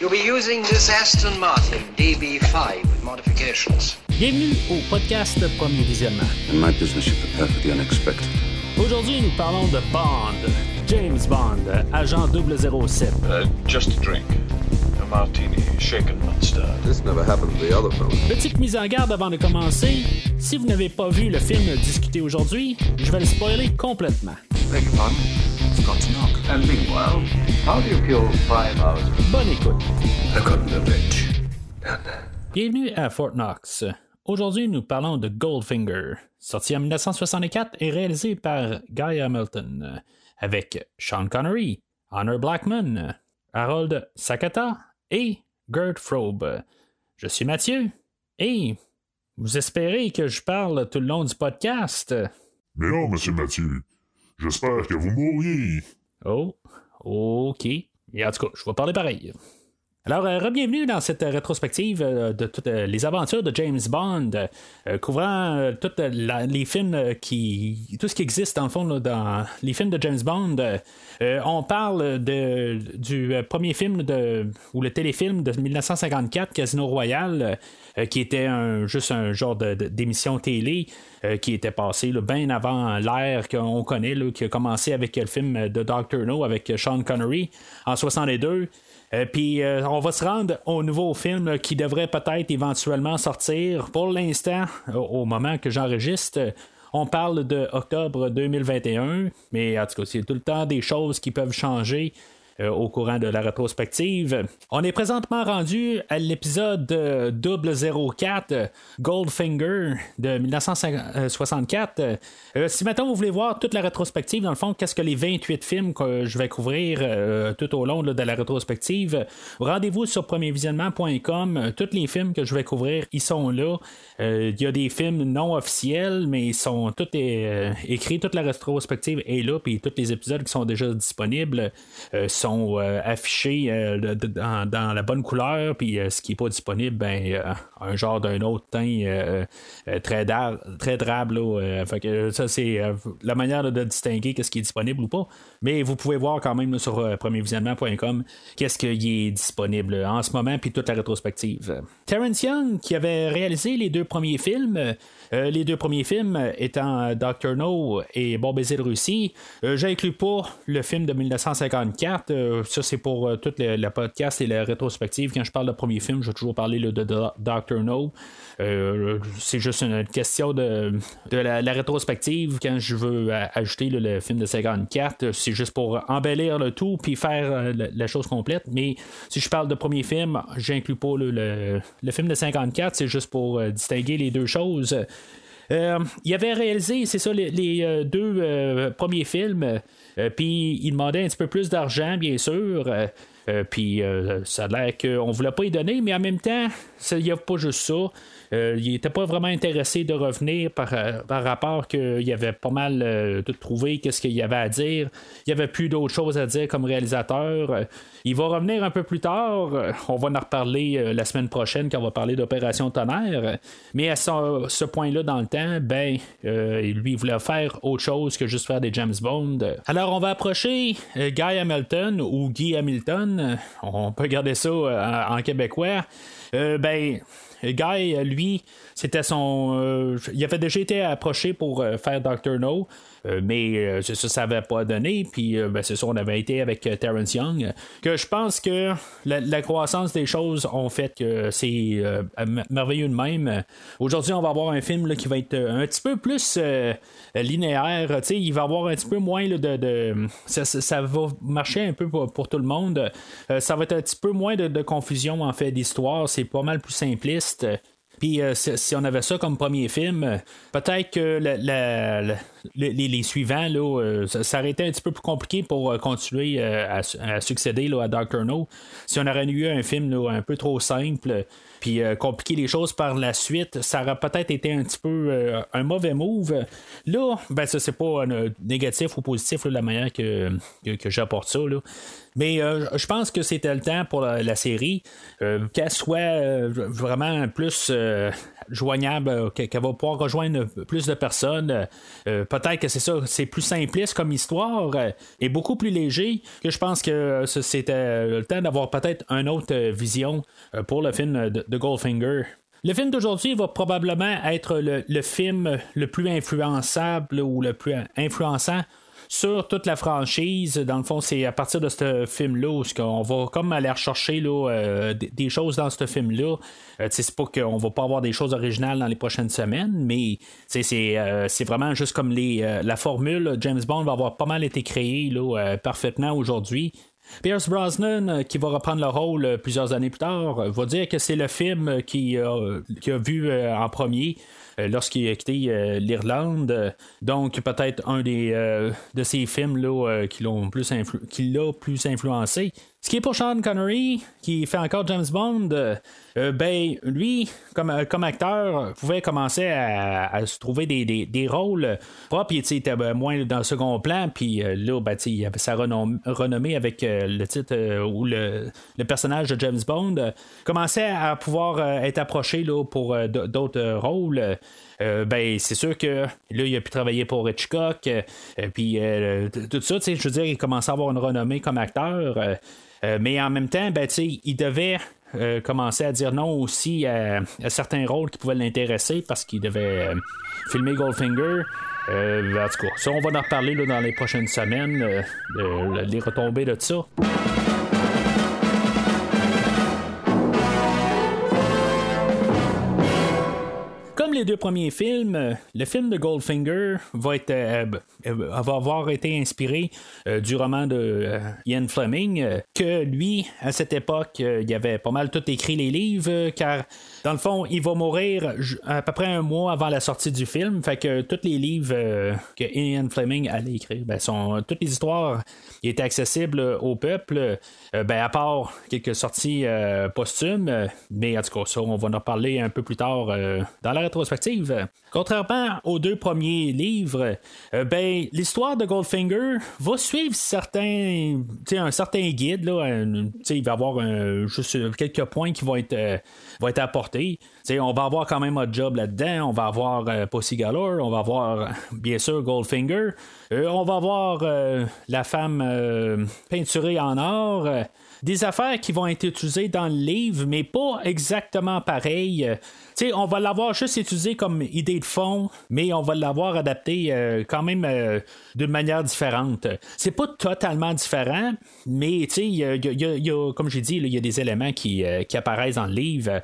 You'll be using this Aston Martin DB5 with modifications. Bienvenue au podcast Premier Visionnement. In my business, you prepare for the unexpected. Aujourd'hui, nous parlons de Bond, James Bond, agent 007. Uh, just a drink. A martini, shaken not stirred. This never happened to the other fellow. Petite mise en garde avant de commencer. Si vous n'avez pas vu le film discuté aujourd'hui, je vais le spoiler complètement. Beg your pardon? Forgot to knock. And meanwhile, how do you kill five hours? Bonne écoute. I've gotten the bitch. Down there. Bienvenue à Fort Knox. Aujourd'hui, nous parlons de Goldfinger, sorti en 1964 et réalisé par Guy Hamilton, avec Sean Connery, Honor Blackman, Harold Sakata et Gert Frobe. Je suis Mathieu et vous espérez que je parle tout le long du podcast? Mais non, monsieur Mathieu. J'espère que vous mourriez. Oh, ok. Et en tout cas, je vais parler pareil. Alors, euh, bienvenue dans cette euh, rétrospective euh, de toutes les aventures de James Bond, couvrant tous les films qui. tout ce qui existe dans le fond dans les films de James Bond. On parle du premier film ou le téléfilm de 1954, Casino Royale, euh, qui était juste un genre d'émission télé qui était passé là, bien avant l'ère qu'on connaît, qui a commencé avec le film de Dr. No avec Sean Connery en 62. Euh, Puis euh, on va se rendre au nouveau film qui devrait peut-être éventuellement sortir. Pour l'instant, au- moment que j'enregistre, on parle de octobre 2021, mais en tout cas, c'est tout le temps des choses qui peuvent changer. Euh, au courant de la rétrospective. On est présentement rendu à l'épisode euh, 004 euh, Goldfinger de 1964. Euh, si maintenant vous voulez voir toute la rétrospective, dans le fond, qu'est-ce que les 28 films que je vais couvrir tout au long de la rétrospective, rendez-vous sur premiervisionnement.com. Tous les films que je vais couvrir, ils sont là. Il y a des films non officiels, mais ils sont tous écrits, toute la rétrospective est là, puis tous les épisodes qui sont déjà disponibles euh, euh, affichés euh, dans, la bonne couleur, puis euh, ce qui n'est pas disponible, ben, un genre d'un autre teint très, dar- très que ça, c'est la manière de, distinguer qu'est-ce qui est disponible ou pas. Mais vous pouvez voir quand même sur premiervisionnement.com qu'est-ce qui est disponible en ce moment, puis toute la rétrospective. Terrence Young, qui avait réalisé les deux premiers films, les deux premiers films étant Dr. No et Bon Russie, j'inclus pas le film de 1954. Euh, ça, c'est pour euh, tout le, podcast et la rétrospective. Quand je parle de premier film, je vais toujours parler de, Dr. No. Euh, c'est juste une question de, de la, rétrospective. Quand je veux euh, ajouter le film de 54, euh, c'est juste pour embellir le tout puis faire la, chose complète. Mais si je parle de premier film, j'inclus pas le, le film de 54. C'est juste pour distinguer les deux choses. Euh, il avait réalisé, c'est ça, les, euh, deux euh, premiers films. puis il demandait un petit peu plus d'argent, bien sûr. puis ça a l'air qu'on ne voulait pas y donner, mais en même temps, il n'y a pas juste ça. Euh, il n'était pas vraiment intéressé de revenir par, euh, par rapport qu'il avait pas mal euh, tout trouvé, qu'est-ce qu'il y avait à dire. Il n'y avait plus d'autres choses à dire comme réalisateur. Euh, il va revenir un peu plus tard. Euh, On va en reparler euh, la semaine prochaine quand on va parler d'Opération Tonnerre. Mais à ce, point-là dans le temps, ben, euh, lui, il voulait faire autre chose que juste faire des James Bond. Alors, on va approcher euh, Guy Hamilton ou Guy Hamilton. On peut garder ça euh, en, québécois. Euh, ben, Guy, lui, c'était son. euh, il avait déjà été approché pour euh, faire Dr. No, mais euh, ça, ça n'avait pas donné. Puis, euh, ben, c'est ça, on avait été avec euh, Terrence Young. euh, Que je pense que la, croissance des choses ont fait que c'est euh, merveilleux de même. Euh, Aujourd'hui, on va avoir un film là, qui va être euh, un petit peu plus euh, linéaire. Il va avoir un petit peu moins là, de. de- ça, ça- va marcher un peu pour, pour tout le monde. Euh, ça va être un petit peu moins de, confusion en fait d'histoire. C'est pas mal plus simpliste. Puis euh, si, on avait ça comme premier film, euh, peut-être que la- les, suivants, là, euh, ça, aurait été un petit peu plus compliqué pour euh, continuer euh, à, su- à succéder à Dr. No. Si on aurait eu un film un peu trop simple, puis compliquer les choses par la suite, ça aurait peut-être été un petit peu un mauvais move. Là, ben ça c'est pas négatif ou positif là, la manière que, que, j'apporte ça. Là. Mais je pense que c'était le temps pour la, série qu'elle soit vraiment plus joignable, qu'elle va pouvoir rejoindre plus de personnes. Peut-être que c'est ça, c'est plus simpliste comme histoire et beaucoup plus léger que je pense que c'était le temps d'avoir peut-être une autre vision pour le film de, Goldfinger. Le film d'aujourd'hui va probablement être le, film le plus influençable ou le plus influençant sur toute la franchise. Dans le fond, c'est à partir de ce film-là où on va comme aller rechercher euh, des choses dans ce film-là. Euh, c'est pas qu'on va pas avoir des choses originales dans les prochaines semaines, mais euh, c'est vraiment juste comme la formule. James Bond va avoir pas mal été créé parfaitement aujourd'hui. Pierce Brosnan, qui va reprendre le rôle plusieurs années plus tard, va dire que c'est le film qui, qui a vu en premier lorsqu'il a quitté euh, l'Irlande. Donc, peut-être un des, euh, de ces films-là qui l'ont plus, qui l'a plus influencé. Ce qui est pour Sean Connery, qui fait encore James Bond, euh, ben lui, comme, euh, comme acteur, pouvait commencer à, se trouver des, des, rôles propres. Il était moins dans le second plan, puis euh, là, ben, il avait sa renommée avec le titre ou le, le, personnage de James Bond. commençait à pouvoir être approché là, pour d'autres rôles. ben c'est sûr que là il a pu travailler pour Hitchcock puis tout ça je veux dire il commençait à avoir une renommée comme acteur mais en même temps ben il devait euh, commencer à dire non aussi à, certains rôles qui pouvaient l'intéresser parce qu'il devait euh, filmer Goldfinger. Euh, en tout cas, ça, on va en reparler dans les prochaines semaines, les retombées de ça. Les deux premiers films, le film de Goldfinger va, euh, euh, avoir été inspiré euh, du roman de Ian Fleming, que lui, à cette époque, il avait pas mal tout écrit les livres, car dans le fond, il va mourir à peu près un mois avant la sortie du film, fait que tous les livres que Ian Fleming allait écrire, ben, sont, toutes les histoires étaient accessibles au peuple, ben, à part quelques sorties posthumes, mais en tout cas, ça, on va en parler un peu plus tard dans la rétrospective Contrairement aux deux premiers livres, euh, ben, l'histoire de Goldfinger va suivre certains, un certain guide. Il va y avoir juste quelques points qui euh, vont être apportés. On va avoir quand même un job là-dedans. On va avoir euh, Pussy Galore. On va avoir, bien sûr, Goldfinger. on va avoir la femme peinturée en or des affaires qui vont être utilisées dans le livre, mais pas exactement pareilles. sais, on va l'avoir juste utilisé comme idée de fond, mais on va l'avoir adapté euh, quand même euh, d'une manière différente. C'est pas totalement différent, mais comme j'ai dit, il y a des éléments euh, qui apparaissent dans le livre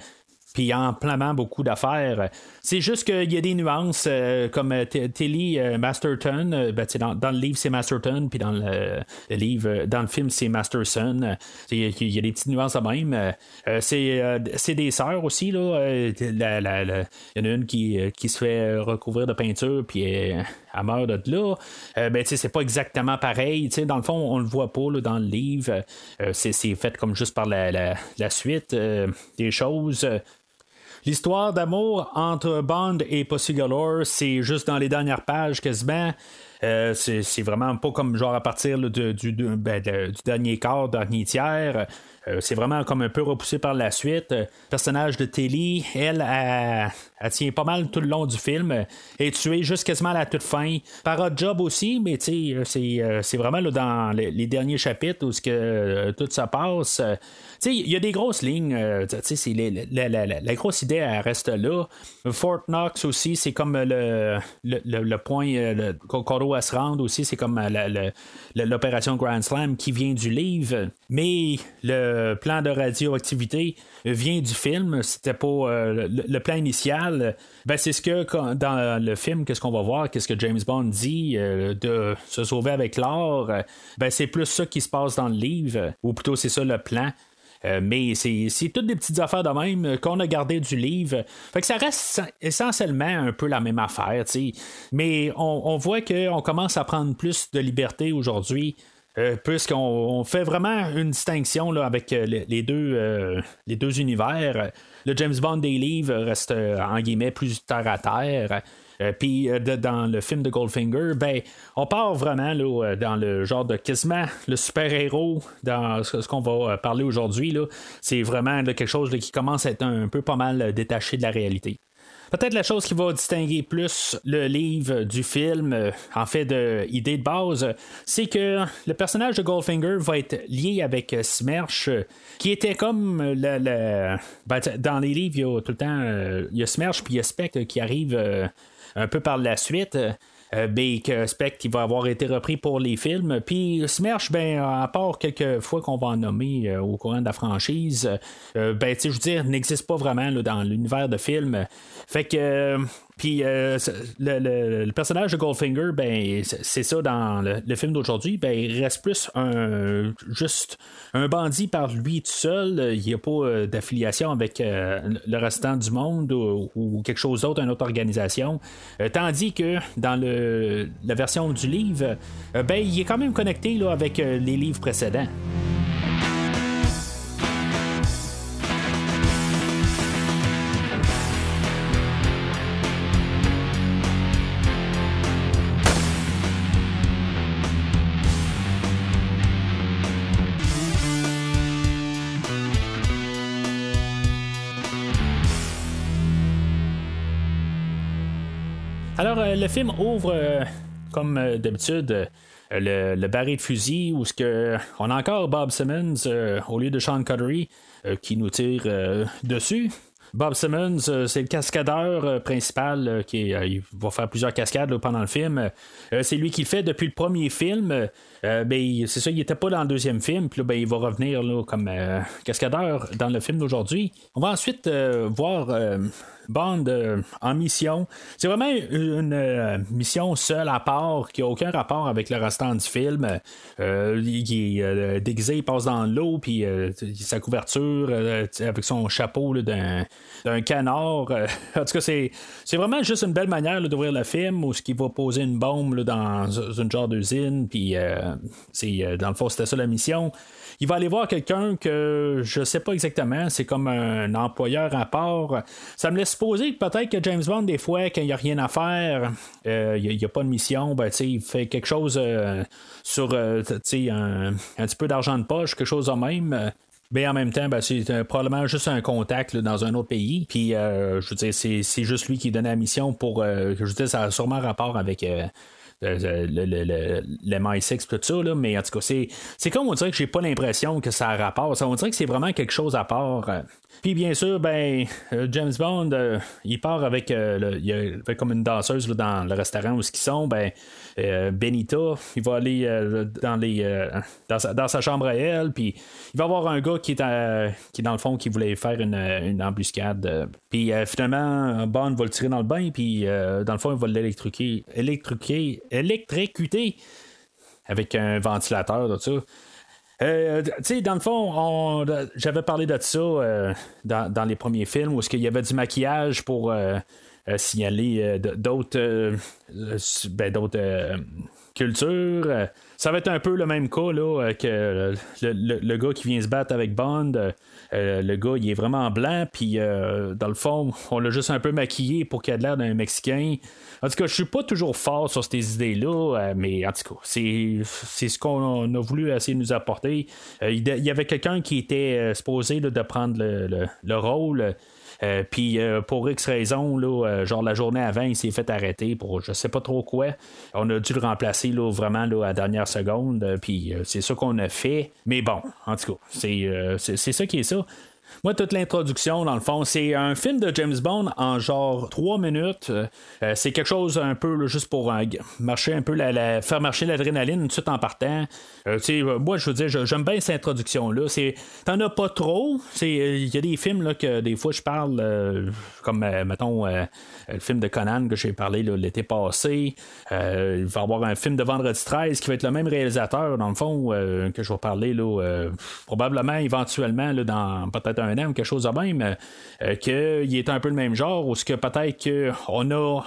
puis en plamant beaucoup d'affaires. C'est juste qu'il y a des nuances, euh, comme euh, Tilly euh, Masterton, ben, dans, dans, le livre c'est Masterton, puis dans le, livre, dans le film c'est Masterson. Il y, a des petites nuances à même. c'est des sœurs aussi, là. Il y en a une qui, qui se fait recouvrir de peinture, puis elle, meurt de là. ben, c'est pas exactement pareil. dans le fond, on le voit pas là, dans le livre. c'est fait comme juste par la, la, la suite des choses. L'histoire d'amour entre Bond et Pussy c'est juste dans les dernières pages quasiment. Euh, c'est vraiment pas comme genre à partir du, ben, du, dernier quart, dernier tiers. Euh, c'est vraiment comme un peu repoussé par la suite. Le personnage de Telly, elle, elle, tient pas mal tout le long du film. est tuée juste quasiment à la toute fin. Par Job aussi, mais c'est, euh, c'est vraiment là, dans les, derniers chapitres où que, tout ça passe. Il y a des grosses lignes. c'est la, grosse idée, elle reste là. Fort Knox aussi, c'est comme le, le, point qu'on doit se rendre aussi. C'est comme l'opération Grand Slam qui vient du livre. Mais le plan de radioactivité vient du film. C'était pas euh, le, plan initial. Ben, c'est ce que dans le film, qu'est-ce qu'on va voir, qu'est-ce que James Bond dit euh, de se sauver avec l'or? Ben, c'est plus ça qui se passe dans le livre, ou plutôt c'est ça le plan. Euh, mais c'est toutes des petites affaires de même qu'on a gardé du livre. Fait que ça reste essentiellement un peu la même affaire, Mais on, on voit qu'on commence à prendre plus de liberté aujourd'hui. Euh, puisqu'on fait vraiment une distinction avec euh, les, deux, euh, les deux univers. Le James Bond des livres reste en guillemets plus terre à terre. Puis dans le film de Goldfinger, ben, on part vraiment dans le genre de quasiment le super-héros dans ce, qu'on va parler aujourd'hui. C'est vraiment quelque chose qui commence à être un, peu pas mal détaché de la réalité. Peut-être la chose qui va distinguer plus le livre du film, euh, en fait, de idée de base, c'est que le personnage de Goldfinger va être lié avec Smersh, qui était comme le, ben, dans les livres, il y a tout le temps, il y a Smersh puis il y a Spectre qui arrive un peu par la suite. Euh, ben, que Spectre va avoir été repris pour les films. Puis Smersh, ben, à part quelques fois qu'on va en nommer euh, au courant de la franchise, euh, ben, je veux dire, n'existe pas vraiment dans l'univers de film. Fait que puis euh, le, personnage de Goldfinger, ben c'est ça dans le, film d'aujourd'hui, ben il reste plus un juste un bandit par lui tout seul. Il n'y a pas euh, d'affiliation avec euh, le restant du monde ou, quelque chose d'autre, une autre organisation. tandis que dans le, la version du livre, ben il est quand même connecté là, avec les livres précédents. Le film ouvre, euh, comme euh, d'habitude, le, baril de fusil où on a encore Bob Simmons au lieu de Sean Connery qui nous tire dessus. Bob Simmons, c'est le cascadeur principal qui va faire plusieurs cascades pendant le film. c'est lui qui le fait depuis le premier film. Ben, c'est ça, il n'était pas dans le deuxième film. Puis ben, il va revenir comme cascadeur dans le film d'aujourd'hui. On va ensuite voir Bond euh, en mission. C'est vraiment une euh, mission seule à part qui n'a aucun rapport avec le restant du film. Euh, il est déguisé, il passe dans l'eau, puis sa couverture avec son chapeau d'un, canard. en tout cas, c'est, vraiment juste une belle manière d'ouvrir le film où ce qui va poser une bombe dans une genre d'usine, puis c'est dans le fond c'était ça la mission il va aller voir quelqu'un que je sais pas exactement, c'est comme un employeur à part. Ça me laisse supposer peut-être que James Bond, des fois, quand il n'y a rien à faire, euh, il n'y a, pas de mission, ben, il fait quelque chose euh, sur euh, un, petit peu d'argent de poche, quelque chose de même. Mais en même temps, ben, c'est probablement juste un contact dans un autre pays. Puis, je veux dire, c'est juste lui qui donne la mission pour. je veux dire, ça a sûrement rapport avec le, le, le, MI6 tout ça, là, mais en tout cas, c'est, c'est comme on dirait que j'ai pas l'impression que ça a rapport. Ça, on dirait que c'est vraiment quelque chose à part. Puis bien sûr, ben euh, James Bond, euh, il part avec, euh, il y a, comme une danseuse dans le restaurant où ils sont, ben Benita, il va aller dans les dans sa, chambre à elle, puis il va avoir un gars qui est dans le fond qui voulait faire une, une embuscade. puis finalement, Bond va le tirer dans le bain, puis dans le fond, il va l'électrocuter, électrocuter, électrocuter avec un ventilateur, tout ça. Euh, tu sais, dans le fond, j'avais parlé de ça euh, dans, les premiers films où il y avait du maquillage pour euh, signaler d'autres ben, d'autres cultures. Ça va être un peu le même cas là, que le, gars qui vient se battre avec Bond. Le gars, il est vraiment blanc, puis dans le fond, on l'a juste un peu maquillé pour qu'il ait l'air d'un Mexicain. En tout cas, je suis pas toujours fort sur ces idées-là, euh, mais en tout cas, c'est, ce qu'on a voulu essayer de nous apporter. Euh, il, y avait quelqu'un qui était euh, supposé de prendre le, rôle. Puis pour X raison, là, genre la journée avant, il s'est fait arrêter pour je sais pas trop quoi. On a dû le remplacer là, vraiment là, à la dernière seconde. Puis c'est ça qu'on a fait. Mais bon, en tout cas, c'est ça qui est ça. Moi, toute l'introduction, dans le fond, c'est un film de James Bond en genre 3 minutes. Euh, c'est quelque chose un peu juste pour euh, marcher un peu faire marcher l'adrénaline tout en partant. Euh, moi, je veux dire, j'aime bien cette introduction-là. T'en as pas trop. Il y a des films là, que des fois je parle, comme mettons le film de Conan que j'ai parlé l'été passé. il va y avoir un film de Vendredi 13 qui va être le même réalisateur, dans le fond, que je vais parler là, probablement éventuellement là, dans peut-être un ou quelque chose de même, euh, qu'il est un peu le même genre, ou ce que peut-être qu'on a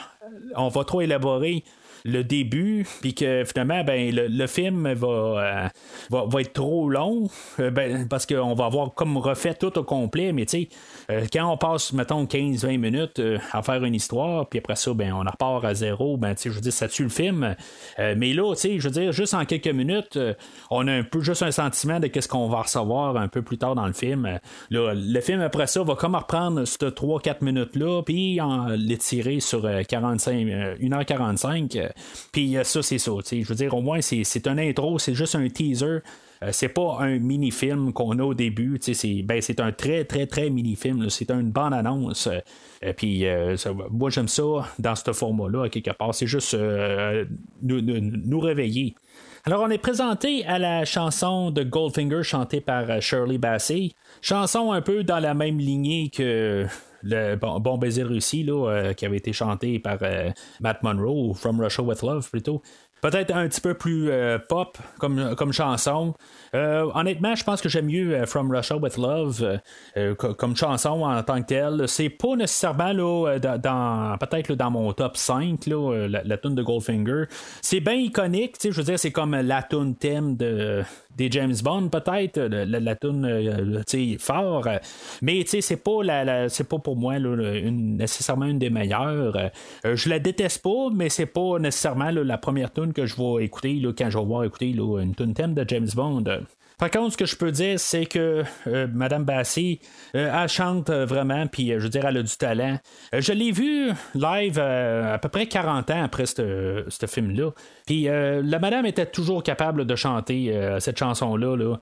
on va trop élaborer le début, puis que finalement, ben, le, film va, va, être trop long, ben, parce qu'on va avoir comme refait tout au complet, mais tu sais, quand on passe, mettons, 15-20 minutes à faire une histoire, puis après ça, ben, on repart à zéro, ben, tu sais, je veux dire, ça tue le film. mais là, tu sais, je veux dire, juste en quelques minutes, on a un peu juste un sentiment de qu'est-ce qu'on va recevoir un peu plus tard dans le film. le film, après ça, va comme reprendre ces 3-4 minutes-là, puis l'étirer sur 45, 1h45. Puis ça, c'est ça. Je veux dire, au moins, c'est un intro, c'est juste un teaser. Euh, c'est pas un mini-film qu'on a au début. C'est, ben, c'est un très, très, très mini-film. C'est une bande-annonce. Euh, puis moi, j'aime ça dans ce format-là, quelque part. C'est juste euh, nous, nous, réveiller. Alors, on est présenté à la chanson de Goldfinger chantée par Shirley Bassey. Chanson un peu dans la même lignée que le Bon, baiser Russie, là, qui avait été chanté par Matt Monroe, From Russia with Love plutôt. Peut-être un petit peu plus pop comme, comme chanson. Euh, honnêtement, je pense que j'aime mieux euh, From Russia with Love euh, comme chanson en tant que telle. C'est pas nécessairement là, dans, peut-être dans mon top 5, là, la, la tune de Goldfinger. C'est bien iconique, je veux dire, c'est comme la tune thème de des James Bond peut-être la, la, tune fort mais c'est pas la, c'est pas pour moi une, nécessairement une des meilleures je la déteste pas mais c'est pas nécessairement la première tune que je vais écouter quand je vais voir écouter une tune thème de James Bond par contre, ce que je peux dire, c'est que euh, Madame Bassi, euh, elle chante euh, vraiment, puis je veux dire, elle a du talent. je l'ai vu live à peu près 40 ans après ce film-là. Puis la madame était toujours capable de chanter cette chanson-là, là,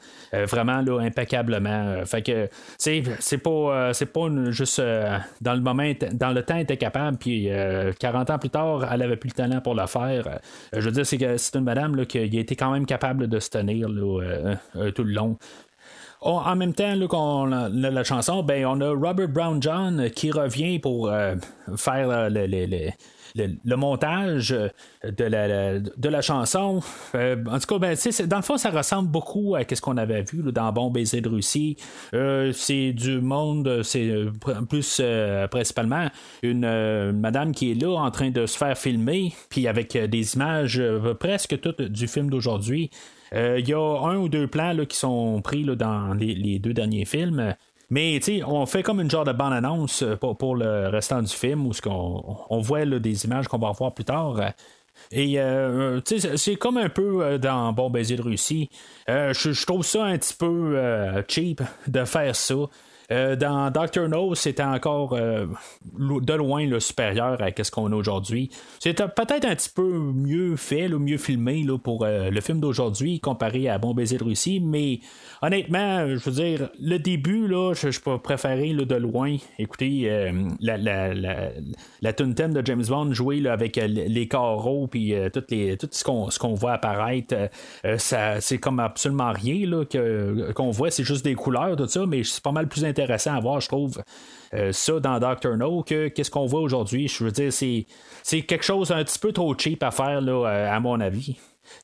vraiment là, impeccablement. fait que c'est pas c'est pas juste dans le moment, dans le temps, elle était capable, puis 40 ans plus tard, elle avait plus le talent pour le faire. je veux dire, c'est une madame qui a été quand même capable de se tenir là, tout le long. en même temps, la, chanson, ben, on a Robert Brown John qui revient pour euh, faire euh, le, montage de la, chanson. en tout cas, ben, dans le fond, ça ressemble beaucoup à ce qu'on avait vu dans Bon baiser de Russie. c'est du monde, c'est plus principalement une, madame qui est là en train de se faire filmer, puis avec des images presque toutes du film d'aujourd'hui. Euh, il y a un ou deux plans qui sont pris dans les, deux derniers films. Mais on fait comme une genre de bande-annonce euh, pour, le restant du film où on, on voit des images qu'on va voir plus tard. Et euh, c'est comme un peu dans Bon baiser de Russie. je trouve ça un petit peu cheap de faire ça. Euh, dans Doctor No, c'était encore euh, de loin le supérieur à ce qu'on a aujourd'hui. C'était peut-être un petit peu mieux fait, ou mieux filmé là, pour euh, le film d'aujourd'hui comparé à Bon baiser de Russie, mais honnêtement, je veux dire, le début, là, je, je peux préférer de loin écouter la, la, tune thème de James Bond jouer avec les carreaux puis toutes les, tout ce qu'on, voit apparaître. ça, c'est comme absolument rien là, qu'on voit, c'est juste des couleurs, tout ça, mais c'est pas mal plus intéressant intéressant à voir, je trouve. Euh, ça dans Doctor No que qu'est-ce qu'on voit aujourd'hui? Je veux dire, c'est, c'est quelque chose un petit peu trop cheap à faire, là, euh, à mon avis.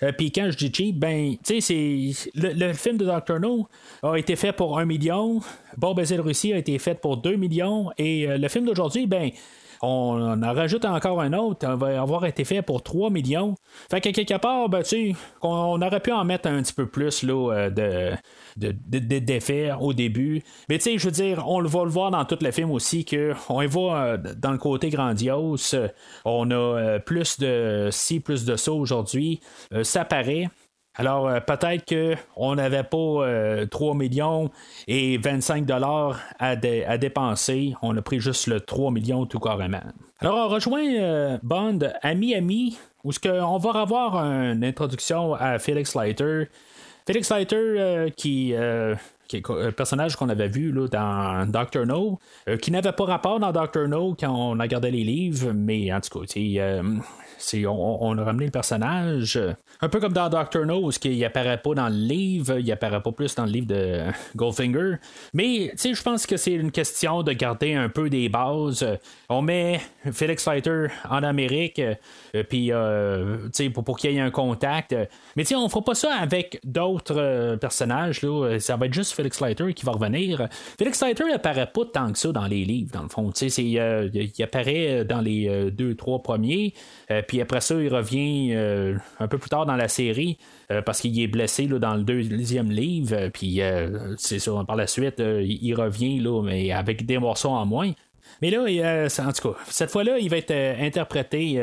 Euh, puis quand je dis cheap, ben, tu sais, c'est. Le, film de Doctor No a été fait pour un million. Bob Baiser Russie a été fait pour 2 millions. Et le film d'aujourd'hui, ben, on en rajoute encore un autre, on va avoir été fait pour 3 millions. Fait que quelque part, ben, tu on, aurait pu en mettre un petit peu plus là, euh, de, de, au début. Mais tu sais, je veux dire, on va le voir dans tout le film aussi, qu'on va euh, dans le côté grandiose. On a euh, plus de ci, plus de ça aujourd'hui. ça paraît. Alors, euh, peut-être qu'on n'avait pas 3 euh, millions et 25 dollars à, dépenser. On a pris juste le 3 millions tout carrément. Alors, on rejoint euh, Bond à Miami, où on va avoir une introduction à Felix Leiter. Felix Leiter qui un personnage qu'on avait vu là, dans Doctor No, qui n'avait pas rapport dans Doctor No quand on gardé les livres, mais en tout cas, on, a ramené le personnage. Un peu comme dans Doctor No, qui il apparaît pas dans le livre, il apparaît pas plus dans le livre de Goldfinger. Mais je pense que c'est une question de garder un peu des bases. On met Felix Fighter en Amérique, euh, puis euh, pour, pour qu'il y ait un contact. Mais on fera pas ça avec d'autres euh, personnages. Là. Ça va être juste Felix Leiter qui va revenir. Felix Leiter apparaît pas tant que ça dans les livres, dans le fond. il apparaît dans les deux, trois premiers, puis après ça, il revient un peu plus tard dans la série. parce qu'il est blessé dans le deuxième livre, puis c'est ça, par la suite, il revient, là, mais avec des morceaux en moins. Mais là, en tout cas, cette fois-là, il va être interprété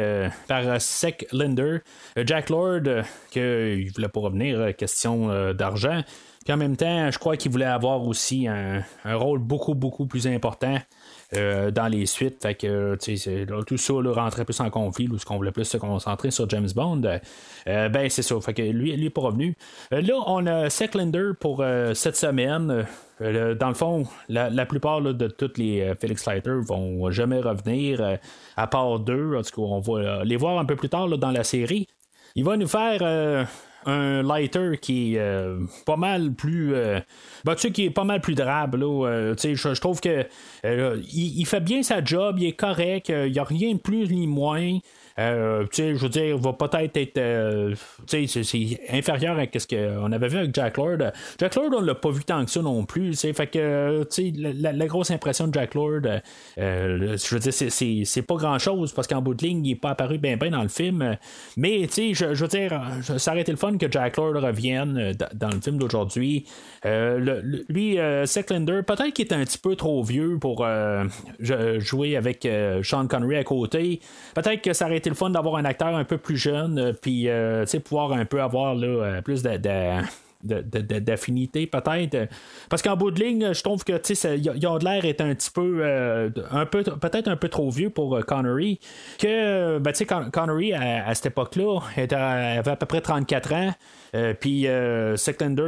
par Sec Linder, Jack Lord, qu'il voulait pas revenir, question d'argent. Puis en même temps, je crois qu'il voulait avoir aussi un, rôle beaucoup, beaucoup plus important. Dans les suites. Fait que tout ça là, rentrait plus en conflit, ou ce qu'on voulait plus se concentrer sur James Bond. ben c'est ça. Fait que lui, lui n'est pas revenu. là, on a Linder pour cette semaine. Euh, dans le fond, la, plupart de tous les euh, Felix Leiter vont jamais revenir, euh, à part deux. En tout cas, on va les voir un peu plus tard dans la série. Il va nous faire un lighter qui est pas mal plus bah, tu sais, qui est pas mal plus drabe là, je, je, trouve que il, fait bien sa job il est correct il n'y a rien de plus ni moins euh, je veux dire, va peut-être être. Euh, c'est inférieur à ce qu'on avait vu avec Jack Lord. Jack Lord, on l'a pas vu tant que ça non plus. Fait que, la, la, grosse impression de Jack Lord, euh, je veux dire, c'est pas grand chose parce qu'en bout de ligne, il n'est pas apparu bien bien dans le film. Mais, tu sais, je, veux dire, ça aurait été le fun que Jack Lord revienne dans le film d'aujourd'hui. lui, Secklinder, peut-être qu'il est un petit peu trop vieux pour jouer avec Sean Connery à côté. Peut-être que ça aurait été le fun d'avoir un acteur un peu plus jeune, euh, puis euh, pouvoir un peu avoir là, euh, plus de, d'affinité peut-être. Parce qu'en bout de ligne je trouve que tu sais un petit peu un peu peut-être un peu trop vieux pour Connery que ben, tu sais Connery à, cette époque là avait à peu près 34 ans euh, puis euh,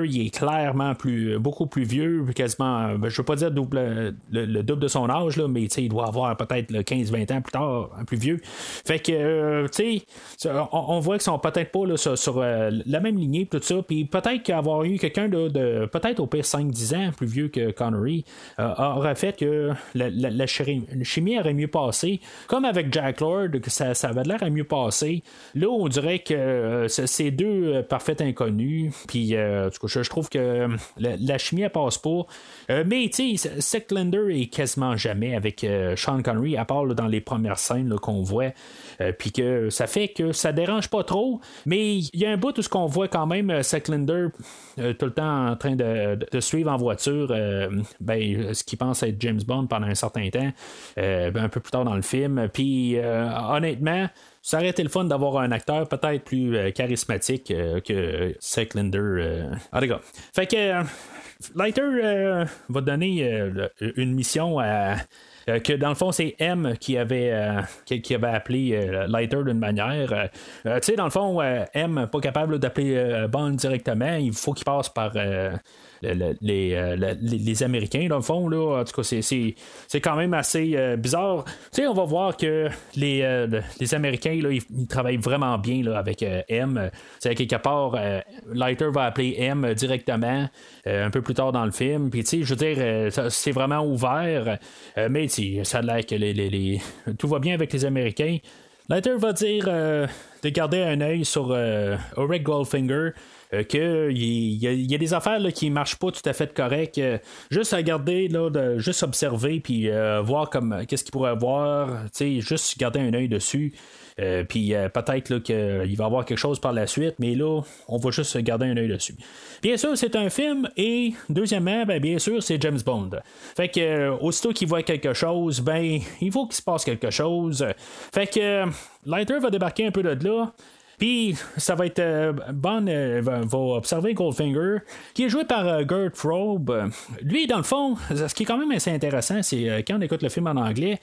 il est clairement plus, beaucoup plus vieux, quasiment, ben, je veux pas dire double, le, double de son âge, là, mais il doit avoir peut-être 15-20 ans plus tard, plus vieux. Fait que, euh, tu sais, on, voit qu'ils sont peut-être pas là, sur, euh, la même lignée, tout ça. Puis peut-être qu'avoir eu quelqu'un de, peut-être au pire 5-10 ans plus vieux que Connery aurait fait que la, chimie aurait mieux passé. Comme avec Jack Lord, que ça, ça avait l'air à mieux passer. Là, on dirait que ces deux parfaits inconnu. Puis, euh, je, trouve que euh, la, chimie, elle passe pas. Euh, mais, tu sais, Secklander est quasiment jamais avec Sean Connery, à part dans les premières scènes qu'on voit. Puis que ça fait que ça dérange pas trop. Mais il y a un bout où ce qu'on voit quand même Secklander tout le temps en train de, suivre en voiture ben, ce qu'il pense être James Bond pendant un certain temps, ben, un peu plus tard dans le film. Puis honnêtement, ça aurait été le fun d'avoir un acteur peut-être plus euh, charismatique euh, que Secklinder. Euh. Ah, les Fait que Lighter va donner une mission à. que dans le fond, c'est M qui avait, qui, avait appelé Lighter d'une manière. tu sais, dans le fond, M, pas capable d'appeler Bond directement, il faut qu'il passe par euh, les, Américains, dans le fond. En tout cas, c'est, quand même assez euh, bizarre. Tu on va voir que les, euh, les Américains, travaillent vraiment bien avec M. C'est quelque part, Lighter va appeler M directement un peu plus tard dans le film. Puis, tu je veux dire, c'est vraiment ouvert. mais, ça a l'air que les, tout va bien avec les Américains. Lighter va dire de garder un œil sur Rick Goldfinger. Euh, qu'il y, a des affaires là, qui marchent pas tout à fait correct. Euh, juste à regarder, là, de, juste observer, puis euh, voir comme qu'est-ce qu'il pourrait avoir, juste garder un œil dessus. puis peut-être qu'il va y avoir quelque chose par la suite, mais là, on va juste garder un œil dessus. Bien sûr, c'est un film, et deuxièmement, ben, bien sûr, c'est James Bond. Fait que aussitôt qu'il voit quelque chose, ben, il faut qu'il se passe quelque chose. Fait que Lighter va débarquer un peu de là. Puis ça va être euh, Bond euh, va, observer Goldfinger, qui est joué par euh, Gert Frobe. Lui, dans le fond, ce qui est quand même assez intéressant, c'est quand on écoute le film en anglais,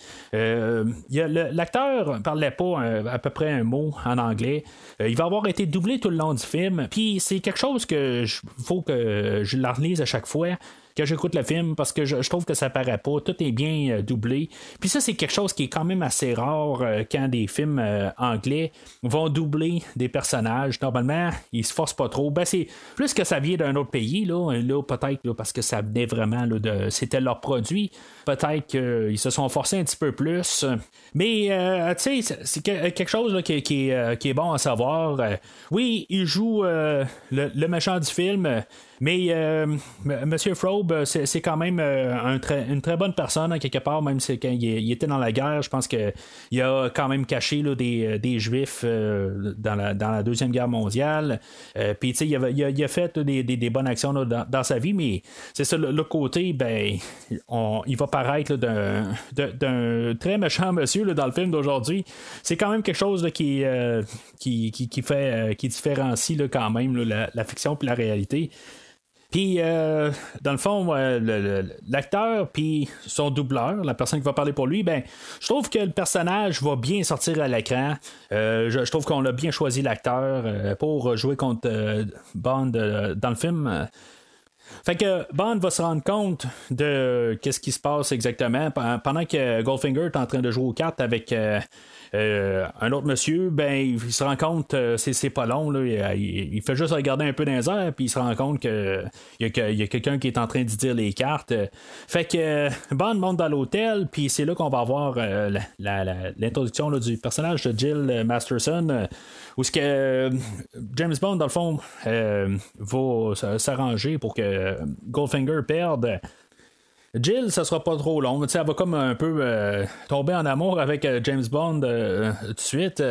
l'acteur parlait pas à peu près un mot en anglais. il va avoir été doublé tout le long du film. Puis c'est quelque chose que faut que je la à chaque fois quand j'écoute le film parce que je, trouve que ça paraît pas. Tout est bien doublé. Puis ça, c'est quelque chose qui est quand même assez rare quand des films anglais vont doubler des personnages. Normalement, ils se forcent pas trop. Ben, c'est plus que ça vient d'un autre pays, là, là peut-être parce que ça venait vraiment de. C'était leur produit. Peut-être qu'ils se sont forcés un petit peu plus. Mais, euh, tu sais, c'est quelque chose euh, qui, est, bon à savoir. Euh, oui, il joue le, méchant du film. Mais euh, Monsieur Frobe, euh, c'est quand même euh, une très bonne personne, hein, quelque part, même si quand il, était dans la guerre, je pense qu'il a quand même caché des, Juifs dans, la, Deuxième Guerre mondiale. Puis, tu sais, il, a fait des, bonnes actions dans, sa vie, mais c'est ça, le, côté, ben, il va paraître d'un très méchant monsieur dans le film d'aujourd'hui. C'est quand même quelque chose qui, qui, fait, qui différencie quand même la, la, fiction et la réalité. Puis, euh, dans le fond, l'acteur puis son doubleur, la personne qui va parler pour lui, ben, je trouve que le personnage va bien sortir à l'écran. Euh, je, trouve qu'on a bien choisi l'acteur euh, pour jouer contre Bond dans le film. Fait que Bond va se rendre compte de qu'est-ce qui se passe exactement pendant que Goldfinger est en train de jouer aux cartes avec euh, un autre monsieur, ben, il se rend compte, euh, c'est, pas long, là, il, fait juste regarder un peu dans les airs, puis il se rend compte qu'il y a, quelqu'un qui est en train de dire les cartes. Fait que Bond monte dans l'hôtel, puis c'est là qu'on va avoir euh, l'introduction du personnage de Jill Masterson, où ce que James Bond, dans le fond, va s'arranger pour que Goldfinger perde. Jill, ça sera pas trop long. elle va comme un peu euh, tomber en amour avec euh, James Bond euh, tout de suite.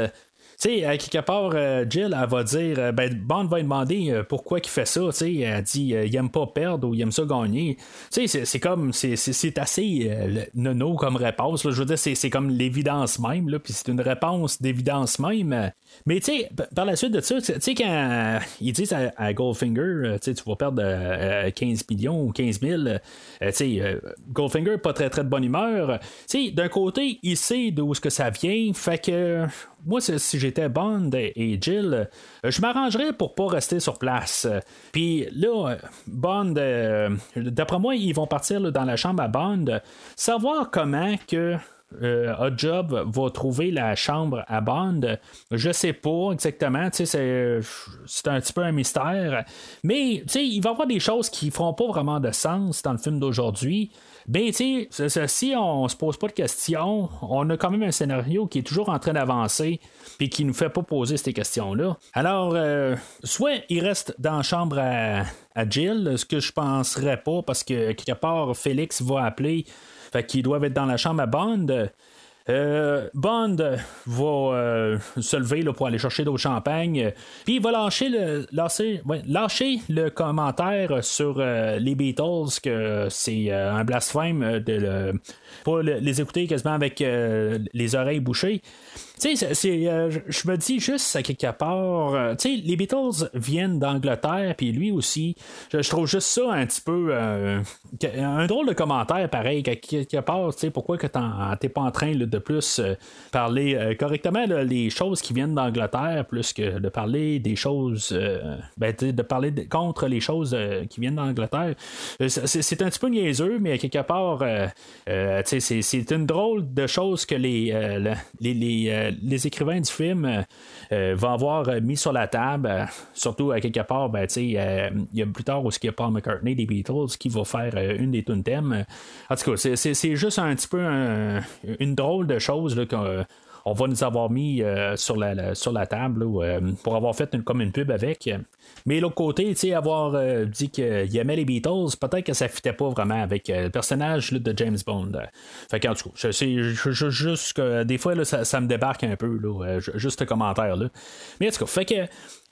À quelque part, Jill, elle va dire, ben, Bond va lui demander pourquoi il fait ça. Tu sais, elle dit, il aime pas perdre ou il aime ça gagner. Sais, c'est comme, c'est assez nono comme réponse. Je veux dire, c'est comme l'évidence même, c'est une réponse d'évidence même. Mais tu par la suite de ça, quand ils disent à, Goldfinger, euh, tu vas perdre 15 euh, euh, millions ou 15 000, tu sais, Goldfinger, pas très très de bonne humeur. D'un côté, il sait d'où ce que ça vient, fait que moi, si j'étais Bond et Jill, je m'arrangerais pour pas rester sur place. Puis là, Bond, d'après moi, ils vont partir dans la chambre à Bond, savoir comment que euh, Job va trouver la chambre à Bond. Je sais pas exactement, c'est, c'est un petit peu un mystère. Mais il va y avoir des choses qui feront pas vraiment de sens dans le film d'aujourd'hui. Ben, tu sais, si on se pose pas de questions, on a quand même un scénario qui est toujours en train d'avancer puis qui nous fait pas poser ces questions-là. Alors, euh, soit il reste dans la chambre à, à Jill, ce que je penserais pas parce que quelque part Félix va appeler fait qu'ils doivent être dans la chambre à Bond. Euh, Bond va euh, se lever pour aller chercher d'autres champagne. Puis il va lâcher le, le commentaire sur euh, les Beatles que c'est un blasphème de le, pas les écouter quasiment avec les oreilles bouchées. Tu sais, euh, je me dis juste à quelque part, euh, tu sais, les Beatles viennent d'Angleterre, puis lui aussi. Je, trouve juste ça un petit peu euh, un drôle de commentaire, pareil, quelque part, tu sais, pourquoi que t'es pas en train de plus parler correctement les choses qui viennent d'Angleterre, plus que de parler des choses, ben, de parler contre les choses qui viennent d'Angleterre. C'est un petit peu niaiseux, mais à quelque part, tu sais, c'est une drôle de chose que les, les euh, les écrivains du film euh, euh, vont avoir mis sur la table, surtout à quelque part, ben, il y a plus tard aussi qu'il y a Paul McCartney des Beatles qui va faire une des tunes thèmes. En tout cas, c'est juste un petit peu une drôle de chose là, on va nous avoir mis sur, la, sur la table pour avoir fait comme une pub avec. Mais l'autre côté, avoir euh, dit qu'il aimait les Beatles, peut-être que ça fitait pas vraiment avec euh, le personnage de James Bond. Fait tout cas, juste que des fois, là, ça, me débarque un peu, euh, juste ce commentaire-là. Mais en tout cas, fait que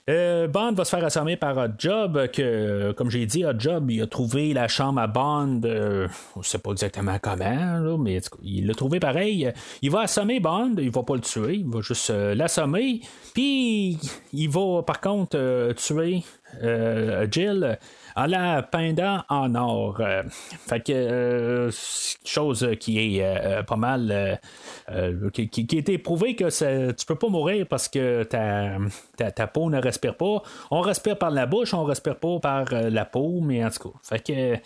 euh, Bond va se faire assommer par Hot Job, que, comme j'ai dit, Hot Job, il a trouvé la chambre à Bond, euh, on ne sait pas exactement comment, mais il l'a trouvé pareil. Il va assommer Bond, il va pas le tuer, il va juste euh, l'assommer, puis il va par contre tuer Jill en la en or. fait que chose qui est pas mal qui, qui, est éprouvé que tu peux pas mourir parce que ta, ta, peau ne respire pas. On respire par la bouche, on respire pas par la peau, mais en tout cas. Fait que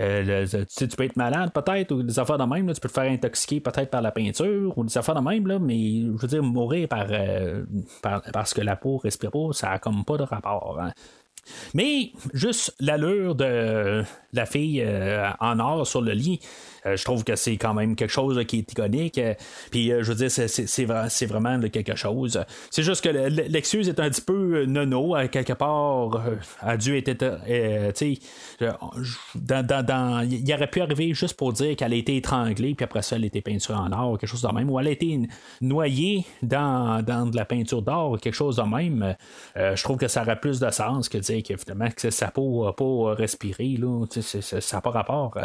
euh, tu, peux être malade peut-être, ou des affaires de même, tu peux te faire intoxiquer peut-être par la peinture, ou des affaires de même, là, mais je veux dire, mourir par, euh, parce que la peau respire pas, ça a comme pas de rapport. Hein. Mais juste l'allure de la fille euh, en or sur le lit, je trouve que c'est quand même quelque chose qui est iconique. Euh, puis je veux dire, c'est, vraiment quelque chose. C'est juste que l'excuse est un petit peu nono, quelque part, a dû être. tu dans, il aurait pu arriver juste pour dire qu'elle a été étranglée, puis après ça, elle a été peinture en or, quelque chose de même, ou elle a été noyée dans, de la peinture d'or, quelque chose de même. je trouve que ça aurait plus de sens que dire que finalement que sa peau n'a pas respiré, là, ça n'a pas rapport.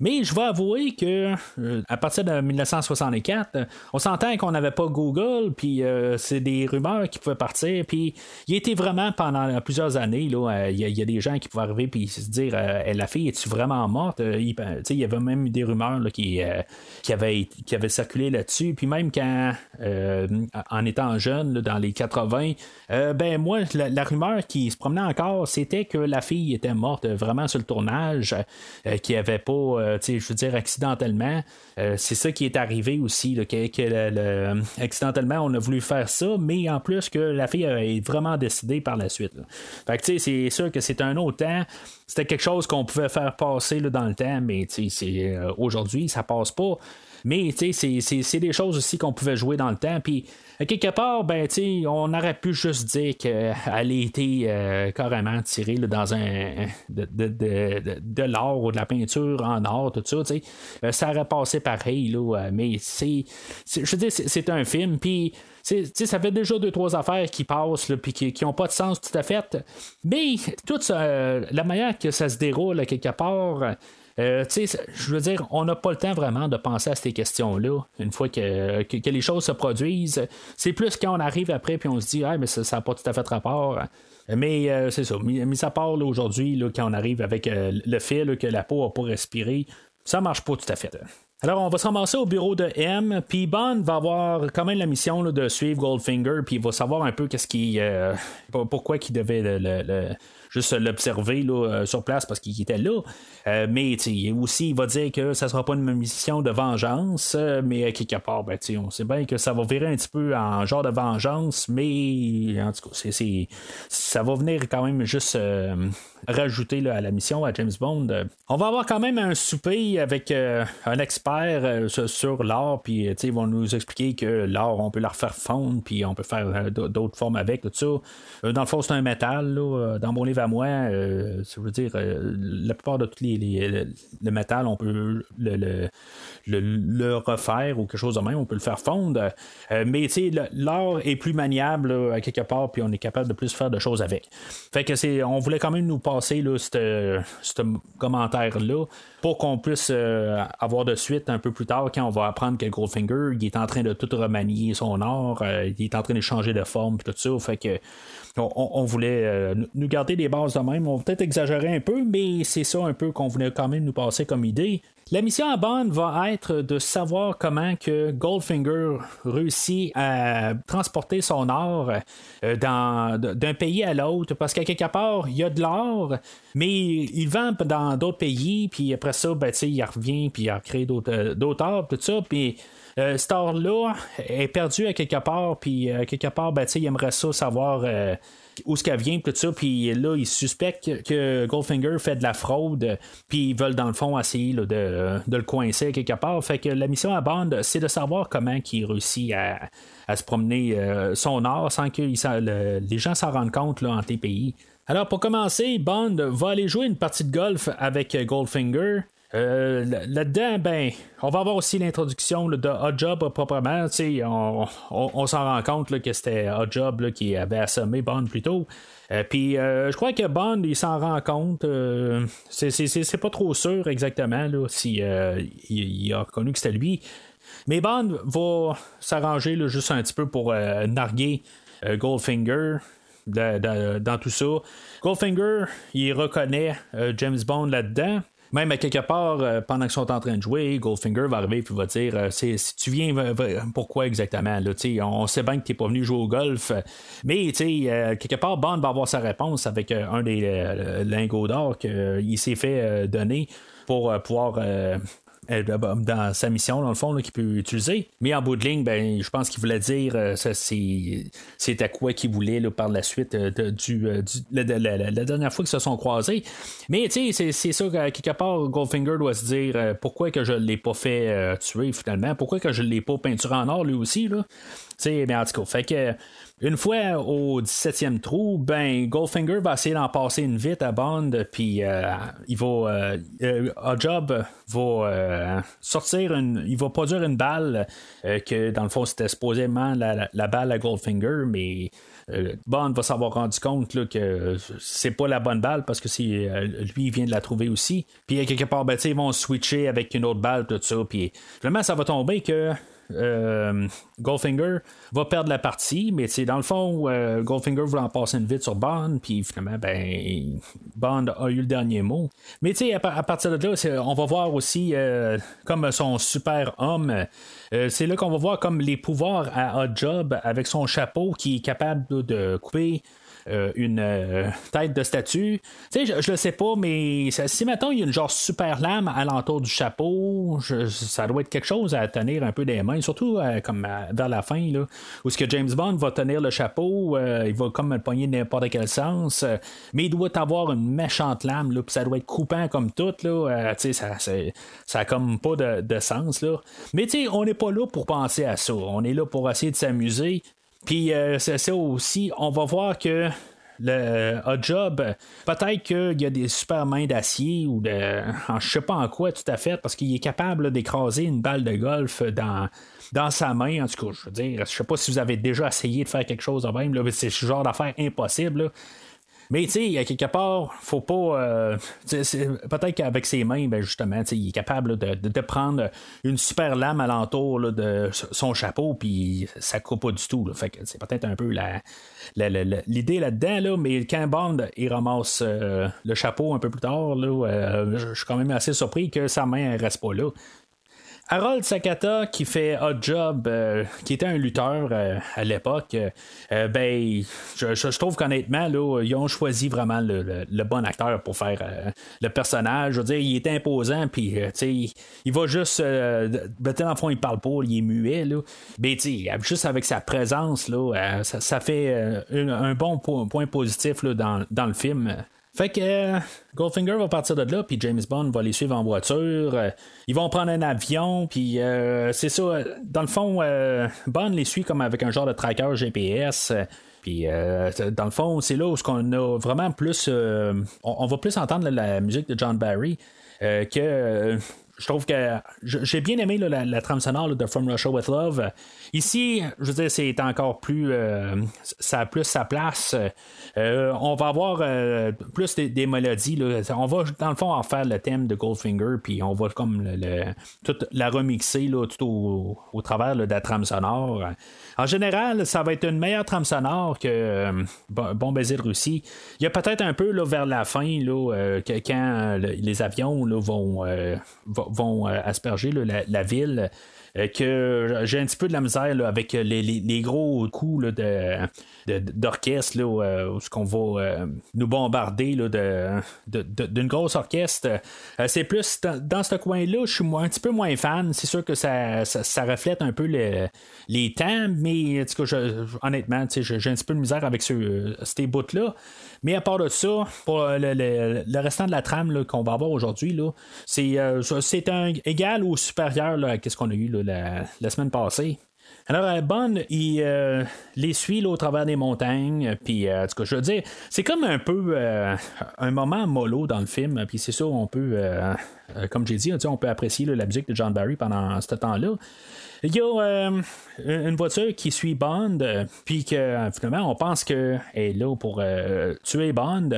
Mais je vais avouer que euh, à partir de 1964, on s'entend qu'on n'avait pas Google, puis euh, c'est des rumeurs qui pouvaient partir, puis il était vraiment pendant plusieurs années, là, il y, a des gens qui pouvaient arriver puis se dire la fille est-tu vraiment morte? Il, il, y avait même des rumeurs qui, qui, avaient, qui circulé là-dessus, puis même quand en étant jeune, dans les 80, ben moi, la, rumeur qui se promenait encore, c'était que la fille était morte vraiment sur le tournage, qui avait pas euh, je veux dire, accidentellement. Euh, c'est ça qui est arrivé aussi, que, accidentellement, on a voulu faire ça, mais en plus que la fille a vraiment décidé par la suite. Fait que, c'est sûr que c'est un autre temps. C'était quelque chose qu'on pouvait faire passer dans le temps, mais euh, aujourd'hui, ça passe pas. Mais c'est des choses aussi qu'on pouvait jouer dans le temps. Puis quelque part, ben, on aurait pu juste dire qu'elle a été euh, carrément tirée dans un de, de, de, de l'or ou de la peinture en or, tout ça. Euh, ça aurait passé pareil, là, euh, mais c'est. Je c'est un film, puis. ça fait déjà deux, trois affaires qui passent, puis qui n'ont pas de sens tout à fait. Mais toute la manière que ça se déroule, quelque part, euh, je veux dire, on n'a pas le temps vraiment de penser à ces questions-là. Une fois que, les choses se produisent, c'est plus quand on arrive après puis on se dit, ah, mais ça n'a pas tout à fait rapport. Mais euh, c'est ça. Mis, à part aujourd'hui, quand on arrive avec euh, le fait que la peau n'a pas respiré, ça marche pas tout à fait. Alors, on va se ramasser au bureau de M, puis Bond va avoir quand même la mission de suivre Goldfinger, puis il va savoir un peu qu'est-ce qui, pourquoi il devait le, juste l'observer là, euh, sur place parce qu'il était là. Euh, mais aussi, il va dire que ça sera pas une mission de vengeance, euh, mais quelque part, ben, on sait bien que ça va virer un petit peu en genre de vengeance, mais en tout cas, c'est, ça va venir quand même juste rajouter à la mission à James Bond. On va avoir quand même un souper avec un expert sur l'or, puis ils vont nous expliquer que l'or, on peut la refaire fondre, puis on peut faire d'autres formes avec, tout ça. dans le fond, c'est un métal. dans mon livre à moi, euh, ça veut dire, euh, la plupart de tous les, le métal, on peut le, le, refaire ou quelque chose de même, on peut le faire fondre. Euh, mais l'or est plus maniable à quelque part, puis on est capable de plus faire de choses avec. Fait que c'est, on voulait quand même nous passer ce commentaire-là pour qu'on puisse avoir de suite un peu plus tard quand on va apprendre que Goldfinger il est en train de tout remanier son or, il est en train de changer de forme tout ça. Fait que on, voulait euh, nous garder des bases de même. On peut-être exagérer un peu, mais c'est ça un peu qu'on voulait quand même nous passer comme idée. La mission à Bond va être de savoir comment que Goldfinger réussit à transporter son or euh, d'un pays à l'autre, parce qu'à quelque part, il y a de l'or, mais il vend dans d'autres pays, puis après ça, ben, il revient, puis il recrée d'autres euh, or, tout ça, puis euh, cet or-là est perdu à quelque part, puis quelque part, ben, il aimerait ça savoir où ce qu'elle vient, tout ça, puis là, ils suspectent que Goldfinger fait de la fraude, puis ils veulent dans le fond essayer de, le coincer quelque part. Fait que la mission à Bond, c'est de savoir comment il réussit à, se promener son or sans que les gens s'en rendent compte là, en TPI. Alors pour commencer, Bond va aller jouer une partie de golf avec Goldfinger. Euh, là-dedans, ben, on va avoir aussi l'introduction de Hot Job proprement. On, on, s'en rend compte que c'était Hot Job qui avait assommé Bond plus tôt. Euh, puis euh, je crois que Bond, il s'en rend compte. c'est pas trop sûr exactement là, si il, a reconnu que c'était lui. Mais Bond va s'arranger juste un petit peu pour narguer Goldfinger. dans tout ça. Goldfinger, il reconnaît James Bond là-dedans. Même à quelque part, pendant qu'ils sont en train de jouer, Goldfinger va arriver et va dire si tu viens, pourquoi exactement là, On sait bien que tu n'es pas venu jouer au golf, mais quelque part, Bond va avoir sa réponse avec un des lingots d'or qu'il s'est fait donner pour pouvoir euh, dans sa mission, dans le fond, qu'il peut utiliser. Mais en bout de ligne, ben, je pense qu'il voulait dire euh, c'est à quoi qu'il voulait là, par la suite euh, du, la, dernière fois qu'ils se sont croisés. Mais c'est ça que quelque part, Goldfinger doit se dire pourquoi que je ne l'ai pas fait tuer finalement, pourquoi que je ne l'ai pas peinturé en or lui aussi. Là? mais en tout cas, fait que une fois au 17e trou, ben Goldfinger va essayer d'en passer une vite à Bond, puis euh, il va. Euh, euh Job va euh, sortir une. Il va produire une balle que dans le fond c'était supposément la, balle à Goldfinger, mais. Bond va s'avoir rendu compte là, que c'est pas la bonne balle parce que c'est lui il vient de la trouver aussi. Puis quelque part, ben, ils vont switcher avec une autre balle, tout ça. Puis vraiment, ça va tomber que euh, Goldfinger va perdre la partie, mais dans le fond, euh, Goldfinger voulait en passer une vite sur Bond, puis finalement, ben, Bond a eu le dernier mot. Mais à, à, partir de là, on va voir aussi euh, comme son super homme. c'est là qu'on va voir comme les pouvoirs à Hot Job avec son chapeau qui est capable de couper euh, une euh, tête de statue. Tu sais, je, le sais pas, mais si maintenant il y a une genre super lame alentour du chapeau, ça doit être quelque chose à tenir un peu des mains, surtout euh, comme vers la fin, là, où ce que James Bond va tenir le chapeau, il va comme le pogner n'importe quel sens, mais il doit avoir une méchante lame, là, puis ça doit être coupant comme tout, là, tu sais, ça, ça comme pas de, de sens, là. Mais tu sais, on n'est pas là pour penser à ça, on est là pour essayer de s'amuser, puis euh, c'est ça aussi, on va voir que le hot job, peut-être qu'il y a des super mains d'acier ou de. je sais pas en quoi tout à fait, parce qu'il est capable d'écraser une balle de golf dans, dans sa main. En tout cas, je veux dire, je sais pas si vous avez déjà essayé de faire quelque chose de même, là, c'est ce genre d'affaire impossible. Mais tu sais, quelque part, faut pas. Euh, peut-être qu'avec ses mains, ben justement, il est capable de, prendre une super lame alentour de son chapeau, puis ça coupe pas du tout. C'est peut-être un peu la, l'idée là-dedans, là, mais quand Bond il ramasse euh, le chapeau un peu plus tard, euh, je suis quand même assez surpris que sa main ne reste pas là. Harold Sakata, qui fait Hot Job, euh, qui était un lutteur euh, à l'époque, euh, ben, je, trouve qu'honnêtement, ils ont choisi vraiment le, bon acteur pour faire le personnage. Je veux dire, il est imposant, puis il va juste. ben, dans fond, il parle pas, il est muet, là. Mais juste avec sa présence, là, ça, fait un, bon point, positif là, dans le film. Fait que euh, Goldfinger va partir de là, puis James Bond va les suivre en voiture. Euh, ils vont prendre un avion, puis euh, c'est ça. Dans le fond, Bond les suit comme avec un genre de tracker GPS. Puis, dans le fond, c'est là où on a vraiment plus. On, va plus entendre la, musique de John Barry que je trouve que j'ai bien aimé la, trame sonore de From Russia with Love. Ici, je veux dire, c'est encore plus. Euh, ça a plus sa place. Euh, on va avoir euh, plus des, mélodies. On va, dans le fond, en faire le thème de Goldfinger, puis on va comme toute la remixer tout au, travers de la trame sonore. En général, ça va être une meilleure trame sonore que Bon de Russie. Il y a peut-être un peu vers la fin, quand les avions vont, vont euh, asperger la, ville. Euh, que j'ai un petit peu de la misère avec les, gros coups de, d'orchestre, là, où, ce qu'on va euh, nous bombarder là, d'une grosse orchestre. c'est plus dans, ce coin-là, je suis un petit peu moins fan. C'est sûr que ça, ça, reflète un peu les temps, mais honnêtement, j'ai un petit peu de misère avec ces bouts-là. Mais à part de ça, pour le, restant de la trame qu'on va avoir aujourd'hui, c'est, euh, égal ou supérieur à ce qu'on a eu la, semaine passée. Alors, euh, Bond, il euh, les suit au travers des montagnes. Puis, tout cas, je veux dire, c'est comme un peu un moment mollo dans le film. Puis, c'est ça, on peut comme j'ai dit, on peut apprécier la musique de John Barry pendant ce temps-là. Il y a euh, une voiture qui suit Bond, euh, puis que finalement on pense qu'elle est là pour euh, tuer Bond,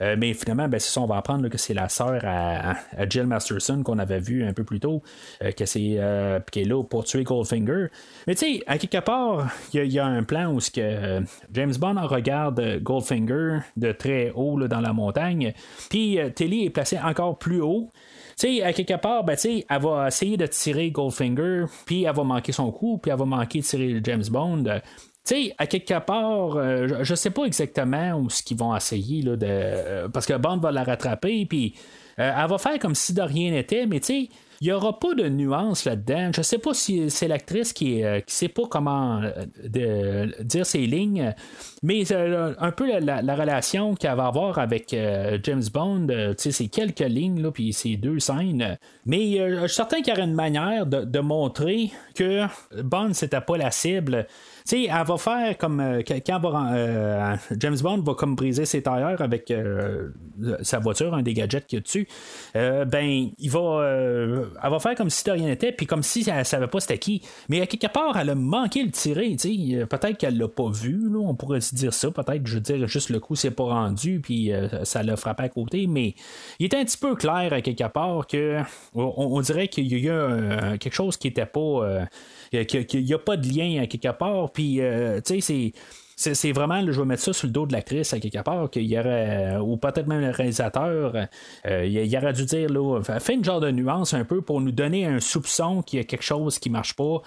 mais finalement, ben, c'est ça, on va apprendre que c'est la sœur à, Jill Masterson qu'on avait vu un peu plus tôt, que c'est qui est là pour tuer Goldfinger. Mais tu sais, à quelque part, il y, a un plan où que, James Bond regarde Goldfinger de très haut dans la montagne, puis Tilly est placée encore plus haut. Tu sais, à quelque part, ben, elle va essayer de tirer Goldfinger, puis elle va manquer son coup, puis elle va manquer de tirer James Bond. Tu sais, à quelque part, euh, je, sais pas exactement où ce qu'ils vont essayer, là, de, euh, parce que Bond va la rattraper, puis euh, elle va faire comme si de rien n'était, mais tu sais, il n'y aura pas de nuance là-dedans. Je ne sais pas si c'est l'actrice qui ne sait pas comment dire ses lignes, mais un peu la, relation qu'elle va avoir avec James Bond, c'est quelques lignes, là, puis c'est deux scènes. Mais je suis certain qu'il y aurait une manière de, de montrer que Bond, c'était pas la cible sais, elle va faire comme euh, quand euh, James Bond va comme briser ses tailleurs avec euh, sa voiture, un des gadgets qu'il y a dessus. ben, il va, elle va faire comme si de rien n'était, puis comme si elle savait pas c'était qui. Mais à quelque part, elle a manqué le tirer. Peut-être qu'elle l'a pas vu. Là, on pourrait se dire ça. Peut-être, je veux dire, juste le coup s'est pas rendu, puis ça l'a frappé à côté. Mais il était un petit peu clair à quelque part que on, dirait qu'il y a quelque chose qui était pas qu'il n'y a pas de lien à quelque part. Puis, euh, tu sais, c'est c'est vraiment, je vais mettre ça sur le dos de l'actrice à quelque part, qu'il y aurait, ou peut-être même le réalisateur, euh, il, aurait dû dire, là, fait une genre de nuance un peu pour nous donner un soupçon qu'il y a quelque chose qui marche pas,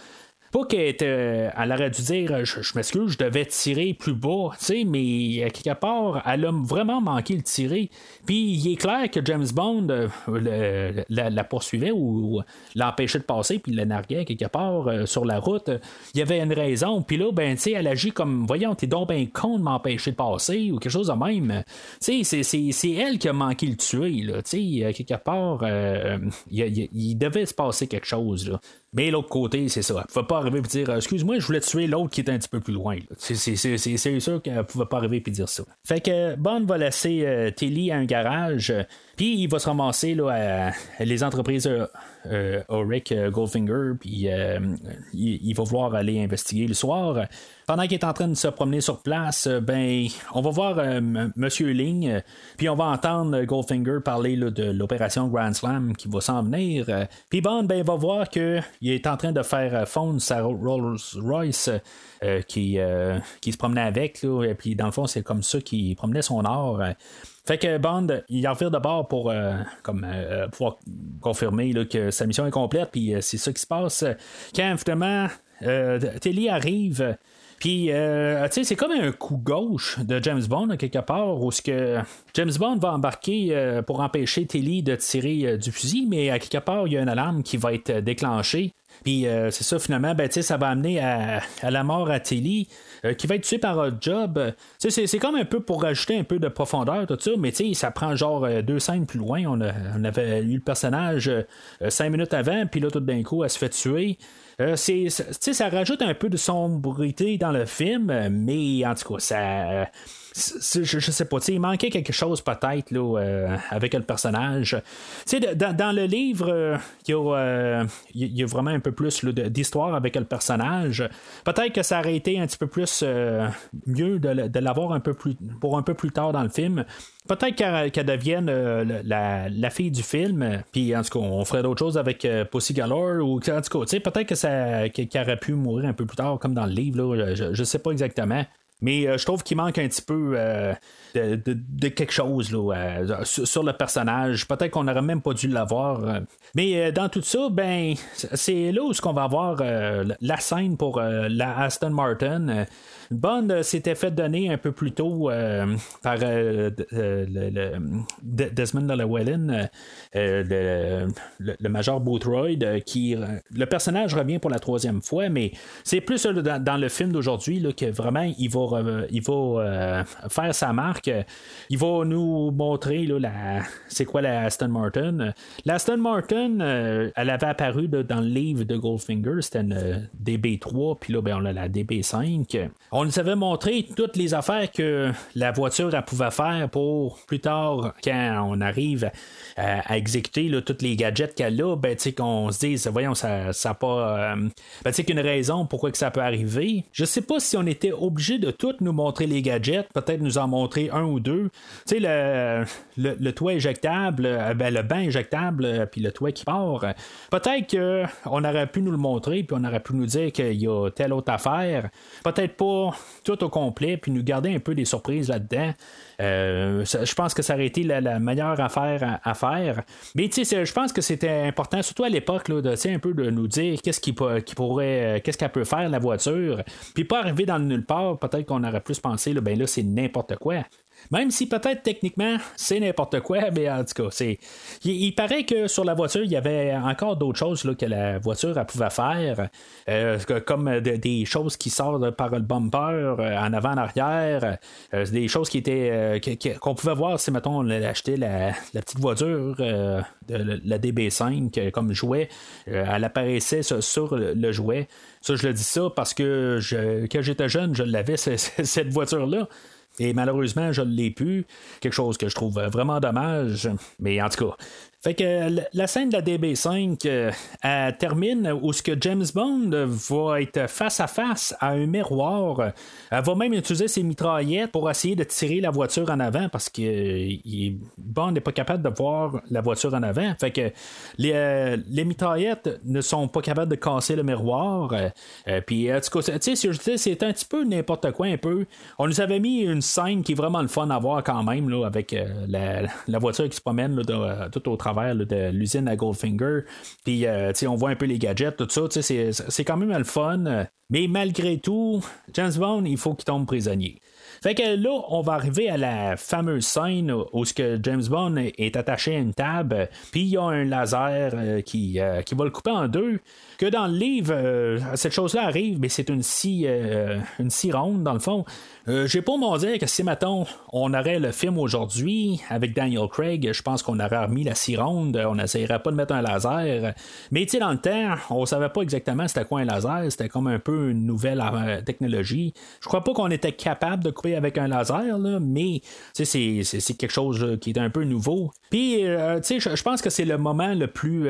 pas qu'elle elle aurait dû dire je, m'excuse, je devais tirer plus bas, mais à quelque part, elle a vraiment manqué le tirer. Puis il est clair que James Bond euh, la, poursuivait ou, l'empêchait de passer, puis la narguait quelque part euh, sur la route. Il y avait une raison. Puis là, ben, elle agit comme voyons, t'es donc bien con de m'empêcher de passer ou quelque chose de même. Sais, c'est elle qui a manqué le tuer, là. Sais, quelque part, euh, il, devait se passer quelque chose. Mais l'autre côté, c'est ça. Elle ne pouvait pas arriver et dire Excuse-moi, je voulais tuer l'autre qui était un petit peu plus loin. C'est sûr qu'elle ne pouvait pas arriver et dire ça. Fait que Bond va laisser euh, Tilly à un garage. Puis il va se ramasser là, à les entreprises euh, euh, Ulrich euh, Goldfinger, puis il, va vouloir aller investiguer le soir. Pendant qu'il est en train de se promener sur place, ben, on va voir Monsieur Ling, puis on va entendre Goldfinger parler de l'opération Grand Slam qui va s'en venir. Puis Bond, ben, va voir qu'il est en train de faire fondre sa Rolls Royce. qui, qui se promenait avec, et puis dans le fond, c'est comme ça qu'il promenait son or. Fait que Bond, il en revient de bord pour euh, comme, euh, pouvoir confirmer que sa mission est complète, puis euh, c'est ça qui se passe. Quand finalement Telly arrive, puis, c'est comme un coup gauche de James Bond, quelque part, où ce que James Bond va embarquer pour empêcher Telly de tirer du fusil, mais à quelque part, il y a une alarme qui va être déclenchée. Puis, c'est ça, finalement, ben, ça va amener à, la mort à Telly. Euh, qui va être tué par un job. C'est comme un peu pour rajouter un peu de profondeur, tout ça, mais ça prend genre euh, deux scènes plus loin. On, avait eu le personnage euh, cinq minutes avant, puis là, tout d'un coup, elle se fait tuer. C'est, ça rajoute un peu de sombrité dans le film, mais en tout cas, ça je, sais pas, il manquait quelque chose peut-être là, euh, avec le personnage. Dans, dans, le livre, euh, euh, il y, a vraiment un peu plus d'histoire avec le personnage. Peut-être que ça aurait été un petit peu plus mieux de, l'avoir un peu plus pour un peu plus tard dans le film. Peut-être qu'elle devienne la, fille du film, puis en tout cas, on ferait d'autres choses avec Pussy Galore, ou en tout cas, peut-être que ça qu'elle aurait pu mourir un peu plus tard, comme dans le livre, je, je sais pas exactement. Mais euh, je trouve qu'il manque un petit peu euh, de, quelque chose là, euh, sur, le personnage. Peut-être qu'on n'aurait même pas dû l'avoir. Mais dans tout ça, ben c'est là où ce qu'on va avoir la scène pour la Aston Martin. Bond s'était fait donner un peu plus tôt par le, Desmond Llewellyn, le, le, major Boothroyd, qui le personnage revient pour la troisième fois, mais c'est plus dans, le film d'aujourd'hui que vraiment il va il va faire sa marque. Il va nous montrer là, la, c'est quoi la Aston Martin. La Aston Martin, elle avait apparu dans le livre de Goldfinger, c'était une DB3, puis là, ben, on a la DB5. On nous avait montré toutes les affaires que la voiture pouvait faire pour plus tard, quand on arrive à, exécuter tous les gadgets qu'elle a, ben, qu'on se dise, voyons, ça n'a pas. Euh, ben, qu'une raison pourquoi que ça peut arriver. Je sais pas si on était obligé de tout nous montrer les gadgets, peut-être nous en montrer un ou deux. Tu sais, le, le, toit éjectable, euh, ben, le bain éjectable, euh, puis le toit qui part. Peut-être qu'on aurait pu nous le montrer, puis on aurait pu nous dire qu'il y a telle autre affaire. Peut-être pas tout au complet, puis nous garder un peu des surprises là-dedans. Euh, je pense que ça aurait été la, meilleure affaire à, faire. Mais je pense que c'était important, surtout à l'époque, de un peu de nous dire qu'est-ce qui, pourrait, euh, qu'est-ce qu'elle peut faire la voiture. Puis pas arriver dans le nulle part, peut-être qu'on aurait plus pensé, là, ben là, c'est n'importe quoi. Même si peut-être techniquement c'est n'importe quoi, mais en tout cas, c'est. Il, paraît que sur la voiture, il y avait encore d'autres choses là, que la voiture pouvait faire, euh, comme des choses qui sortent par le bumper euh, en avant, en arrière, euh, des choses qui étaient qu'on pouvait voir si mettons on achetait la, la petite voiture de la DB5 comme jouet, elle apparaissait sur, le jouet. Ça, je le dis ça parce que quand j'étais jeune, je l'avais cette voiture-là. Et malheureusement, je ne l'ai plus. Quelque chose que je trouve vraiment dommage. Mais en tout cas, fait que la scène de la DB5 euh, termine où ce que James Bond va être face à face à un miroir. Elle va même utiliser ses mitraillettes pour essayer de tirer la voiture en avant parce que euh, Bond n'est pas capable de voir la voiture en avant. Fait que les, euh, mitraillettes ne sont pas capables de casser le miroir. Puis en tout cas, c'est un petit peu n'importe quoi un peu. On nous avait mis une scène qui est vraiment le fun à voir quand même là, avec la, voiture qui se promène tout au travail de l'usine à Goldfinger. Puis, euh, on voit un peu les gadgets, tout ça. C'est quand même le fun. Mais malgré tout, James Bond, il faut qu'il tombe prisonnier. Fait que là, on va arriver à la fameuse scène où ce que James Bond est attaché à une table, puis il y a un laser euh, qui, euh, qui va le couper en deux. Que dans le livre, cette chose-là arrive, mais c'est une scie, une scie ronde, dans le fond. Euh, j'ai pas mon dire que si, mettons, on aurait le film aujourd'hui avec Daniel Craig, je pense qu'on aurait remis la ronde, on n'essayerait pas de mettre un laser. Mais tu sais, dans le temps, on savait pas exactement c'était quoi un laser, c'était comme un peu une nouvelle euh, technologie. Je crois pas qu'on était capable de couper avec un laser, là, mais c'est, quelque chose qui est un peu nouveau. Puis, euh, tu sais, je pense que c'est le moment le plus.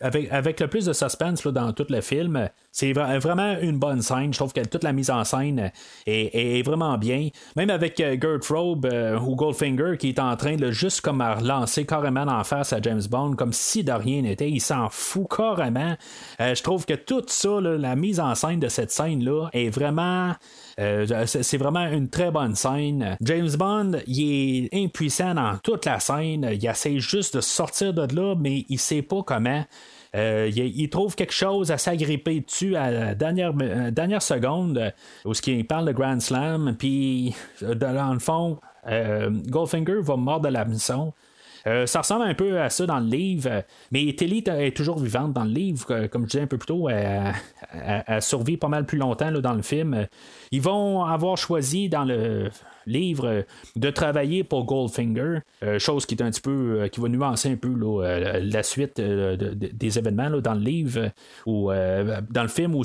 avec, avec le plus de suspense dans tout le film. C'est vraiment une bonne scène. Je trouve que toute la mise en scène est, vraiment bien. Même avec euh, Gertrude euh, ou Goldfinger qui est en train de juste comme à relancer carrément en face à James Bond comme si de rien n'était. Il s'en fout carrément. Euh, je trouve que tout ça, la mise en scène de cette scène-là est vraiment. c'est vraiment une très bonne scène. James Bond, il est impuissant dans toute la scène. Il essaie juste de sortir de là, mais il sait pas comment. Euh, il, trouve quelque chose à s'agripper dessus à la dernière, euh, dernière seconde, euh, où ce qui parle de Grand Slam, puis dans le fond, Goldfinger va mordre de la mission. ça ressemble un peu à ça dans le livre, mais Tilly est toujours vivante dans le livre. Comme je disais un peu plus tôt, elle, elle, survit pas mal plus longtemps dans le film. Ils vont avoir choisi dans le livre euh, de travailler pour Goldfinger, euh, chose qui est un petit peu euh, qui va nuancer un peu la suite des événements dans le livre ou dans le film où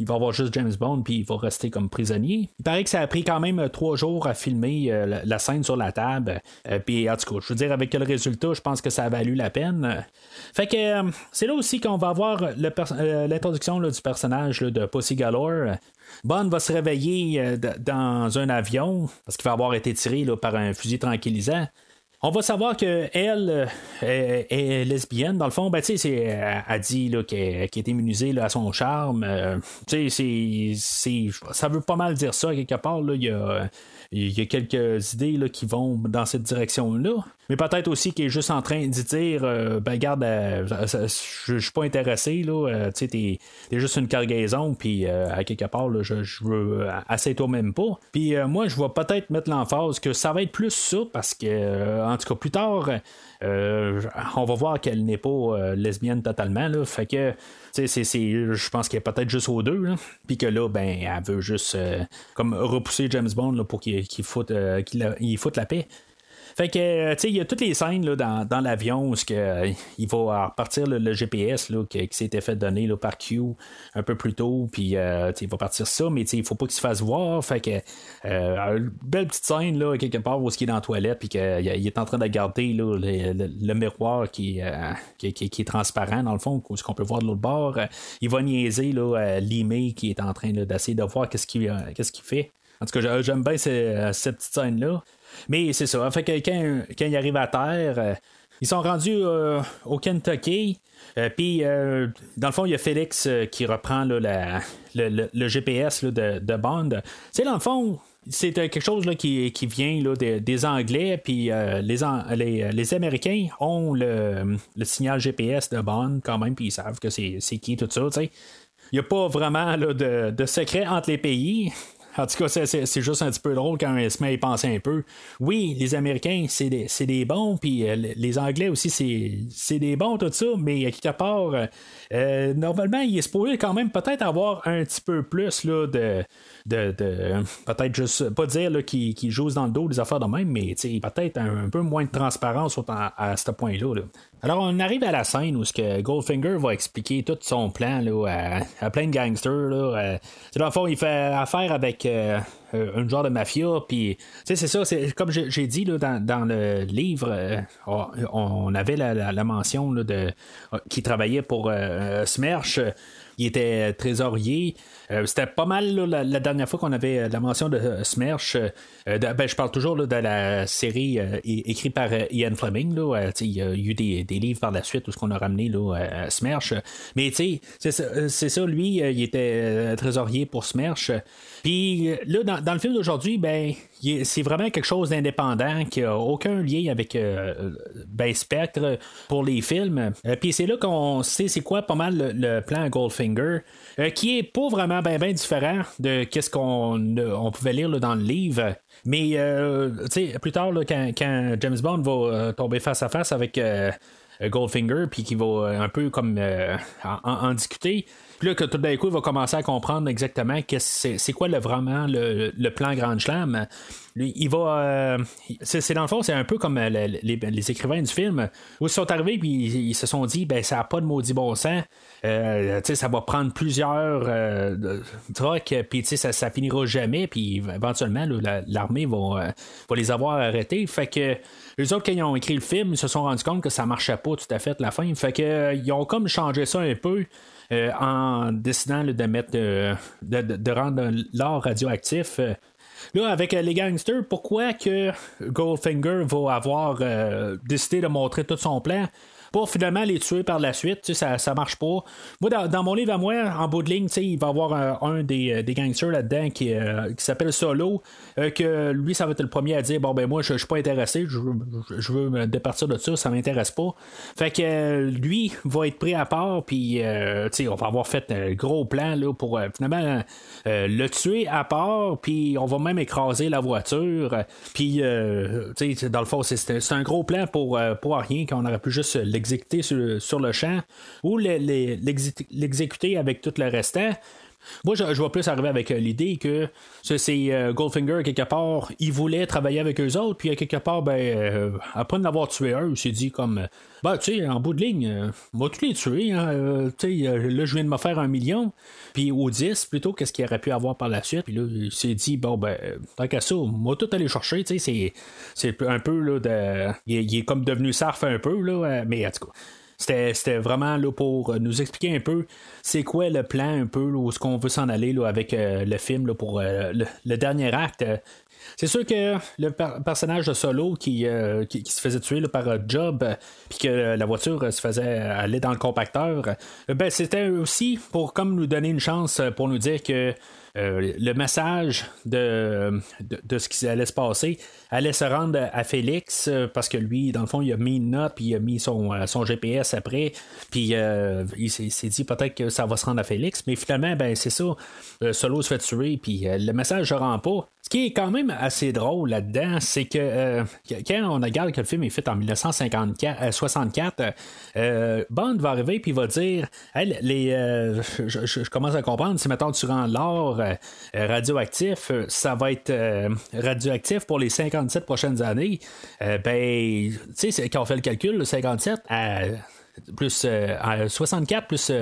il va avoir juste James Bond puis il va rester comme prisonnier. Il paraît que ça a pris quand même trois jours à filmer la, scène sur la table. puis en tout cas, je veux dire avec le résultat, je pense que ça a valu la peine. Fait que c'est là aussi qu'on va avoir l'introduction du personnage de Pussy Galore. Bond va se réveiller euh, dans un avion parce qu'il va avoir été tiré par un fusil tranquillisant. On va savoir que elle euh, est, lesbienne. Dans le fond, ben, c'est, elle dit qu'elle, est immunisée à son charme. Euh, c'est, ça veut pas mal dire ça quelque part. A, quelques idées qui vont dans cette direction-là. Mais peut-être aussi qu'il est juste en train d'y dire ben garde, je suis pas intéressé, là. tu sais, t'es juste une cargaison, puis à quelque part, là, je, veux assez toi même pas. Puis moi, je vais peut-être mettre l'emphase que ça va être plus ça, parce que, en tout cas, plus tard, on va voir qu'elle n'est pas lesbienne totalement. Fait que je pense qu'elle est peut-être juste aux deux. Puis que là, ben, elle veut juste comme repousser James Bond pour qu'il foute, foute la paix. Fait que, euh, tu sais, il y a toutes les scènes là, dans, dans l'avion où que, euh, il va repartir le, GPS là, qui, s'était fait donner par Q un peu plus tôt, puis euh, il va partir ça, mais il faut pas qu'il se fasse voir. Fait que, une belle petite scène là, quelque part où il est dans la toilette, puis qu'il est en train de garder là, le, miroir qui, qui, qui, est transparent, dans le fond, ce qu'on peut voir de l'autre bord. il va niaiser là, Limé qui est en train d'essayer de voir qu'est-ce qu'il fait. En tout cas, j'aime bien cette petite scène-là. Mais c'est ça. Fait que quand, quand ils arrivent à terre, euh, ils sont rendus euh, au Kentucky. Euh, puis, dans le fond, il y a Félix qui reprend là, le, GPS de, de, Bond. Sais, dans le fond, c'est quelque chose là, qui, qui vient là, des, Anglais, puis les, les, Américains ont le, signal GPS de Bond quand même, puis ils savent que c'est qui tout ça. Il n'y a pas vraiment là, de, de secret entre les pays. En tout cas, c'est juste un petit peu drôle quand on se met à y penser un peu. Oui, les Américains, c'est des, bons, puis euh, les Anglais aussi, c'est des bons, tout ça, mais à quelque part, euh, euh, normalement, il est supposé quand même peut-être avoir un petit peu plus là, de, de, peut-être juste pas dire qu'il qu dans le dos des affaires de même, mais peut-être un, peu moins de transparence à, ce point-là. Alors on arrive à la scène où ce que Goldfinger va expliquer tout son plan là, à, plein de gangsters. Là, dans le fond, il fait affaire avec euh, un genre de mafia. Puis, c'est ça, c'est comme j'ai dit là, dans, le livre, euh, on avait la, mention là, de qui travaillait pour euh, Smerch il était trésorier. Euh, c'était pas mal la, dernière fois qu'on avait euh, la mention de euh, Smersh. Ben, je parle toujours de la série écrite par Ian Fleming. il y a eu des, livres par la suite où ce qu'on a ramené là, Smersh. Mais c'est ça, lui, il était trésorier pour Smersh. Puis là, dans, le film d'aujourd'hui, ben, c'est vraiment quelque chose d'indépendant qui a aucun lien avec ben, Spectre pour les films. Puis c'est là qu'on sait c'est quoi pas mal le, plan Goldfinger, qui est pas vraiment bien ben différent de ce qu'on on pouvait lire dans le livre. Mais euh, plus tard, quand, James Bond va euh, tomber face à face avec euh, Goldfinger, puis qui va un peu comme en, discuter, puis là, que tout d'un coup, il va commencer à comprendre exactement c'est, quoi le, vraiment le, plan Grand Slam. Lui, il va. Euh, c'est, dans le fond, c'est un peu comme euh, les, écrivains du film, où ils sont arrivés puis ils, se sont dit, ben, ça n'a pas de maudit bon sens. Euh, ça va prendre plusieurs trucs, puis ça, ça finira jamais, puis éventuellement, l'armée va, les avoir arrêtés. Fait que les autres, quand ils ont écrit le film, ils se sont rendus compte que ça marchait pas tout à fait la fin. Fait ils ont comme changé ça un peu. Euh, en décidant de mettre euh, de, rendre l'or radioactif. Euh, là, avec les gangsters, pourquoi que Goldfinger va avoir décidé de montrer tout son plan? Finalement les tuer par la suite. Ça, ça marche pas. Moi, dans, mon livre à moi, en bout de ligne, il va y avoir un, des, euh, des, gangsters là-dedans qui, euh, qui s'appelle Solo, euh, que lui, ça va être le premier à dire Bon, ben moi, je, suis pas intéressé, je, je, veux me départir de ça, ça m'intéresse pas. Fait que lui va être pris à part, puis on va avoir fait un gros plan là, pour finalement le tuer à part, puis on va même écraser la voiture. Puis, dans le fond, c'est un gros plan pour, pour rien, qu'on aurait pu juste l'exécuter sur, le champ ou l'exécuter avec tout le restant. Moi, je, vois plus arriver avec euh, l'idée que c'est euh, Goldfinger, quelque part, il voulait travailler avec eux autres, puis quelque part, ben, euh, après en avoir tué un, il s'est dit comme, ben, tu sais, en bout de ligne, moi, tous les tuer, hein, tu sais, là, je viens de me faire un million, puis au 10, plutôt, qu'est-ce qu'il aurait pu avoir par la suite, puis là, il s'est dit, bon, ben, tant qu'à ça, moi, tout aller chercher, tu sais, c'est un peu, là, de. Il, est comme devenu sarf un peu, là, mais en tout cas. C'était vraiment là, pour nous expliquer un peu c'est quoi le plan un peu, où ce qu'on veut s'en aller là, avec euh, le film là, pour euh, le, dernier acte. C'est sûr que le personnage de Solo qui, qui, se faisait tuer par Job, puis que la voiture se faisait aller dans le compacteur, ben, c'était aussi pour comme nous donner une chance pour nous dire que euh, le message de, de, ce qui allait se passer allait se rendre à Félix euh, parce que lui, dans le fond, il a mis une note, puis il a mis son, euh, son GPS après, puis il s'est dit peut-être que ça va se rendre à Félix, mais finalement, ben c'est ça, Solo se fait tuer, puis le message ne rend pas. Ce qui est quand même assez drôle là-dedans, c'est que quand on regarde que le film est fait en 1964, Bond va arriver puis va dire les, je, commence à comprendre, si maintenant tu rends l'or radioactif, euh, ça va être euh, radioactif pour les 57 prochaines années. ben, tu sais, quand on fait le calcul, le 57 à plus 64 euh, plus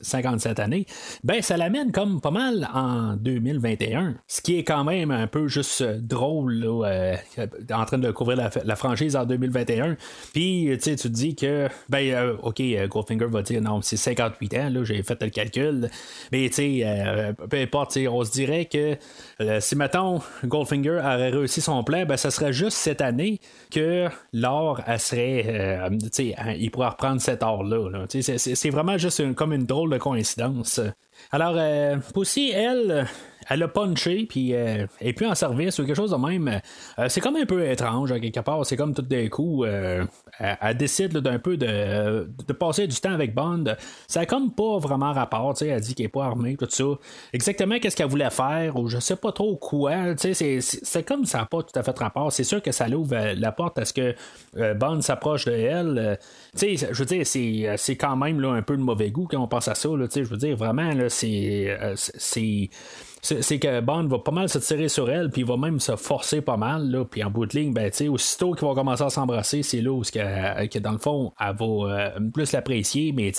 57 euh, années, ben ça l'amène comme pas mal en 2021. Ce qui est quand même un peu juste euh, drôle en train de couvrir la, franchise en 2021. Puis tu te dis que ben ok Goldfinger va dire non c'est 58 ans là j'ai fait le calcul. Mais tu sais peu importe on se dirait que si mettons Goldfinger aurait réussi son plan, ben ça serait juste cette année que l'or serait sais il pourrait reprendre cette là C'est vraiment juste comme une drôle de coïncidence. Alors, euh, Pussy, elle, elle a punché, puis euh, elle est plus en service ou quelque chose de même. Euh, c'est comme un peu étrange, à quelque part. C'est comme tout d'un coup, euh, elle, décide d'un peu de, de, passer du temps avec Bond. Ça a comme pas vraiment rapport. Elle dit qu'elle est pas armée, tout ça. Exactement qu'est-ce qu'elle voulait faire, ou je sais pas trop quoi. C'est comme ça n'a pas tout à fait rapport. C'est sûr que ça l'ouvre la porte à ce que Bond s'approche de elle. je veux dire, c'est quand même là, un peu de mauvais goût quand on pense à ça. je veux dire, vraiment, c'est c'est que Bond va pas mal se tirer sur elle, puis il va même se forcer pas mal, là, puis en bout de ligne, ben, aussitôt qu'ils vont commencer à s'embrasser, c'est là où, que, dans le fond, elle va euh, plus l'apprécier, mais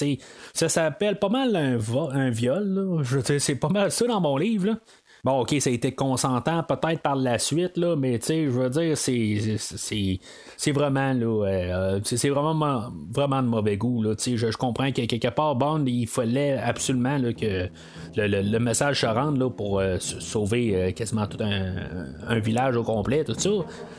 ça s'appelle pas mal un, un viol, là. Je c'est pas mal ça dans mon livre, là. Bon, ok, ça a été consentant peut-être par la suite, là, mais tu sais, je veux dire, c'est, vraiment, là, euh, c'est vraiment, vraiment de mauvais goût, là. Sais, je, comprends que quelque part, Bond, il fallait absolument là, que le, message se rende là, pour euh, sauver euh, quasiment tout un, village au complet, tout ça.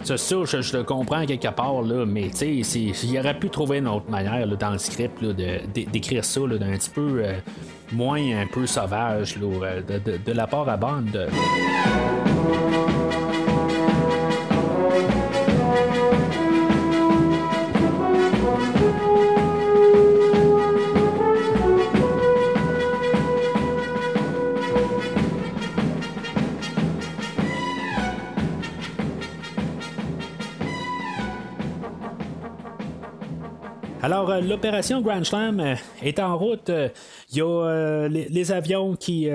Ça je, le comprends quelque part, là, mais tu sais, il aurait pu trouver une autre manière dans le script d'écrire ça d'un petit peu moins un peu sauvage de, de, de, la part à bande. Euh, l'opération Grand Slam euh, est en route. Il y a euh, les, avions qui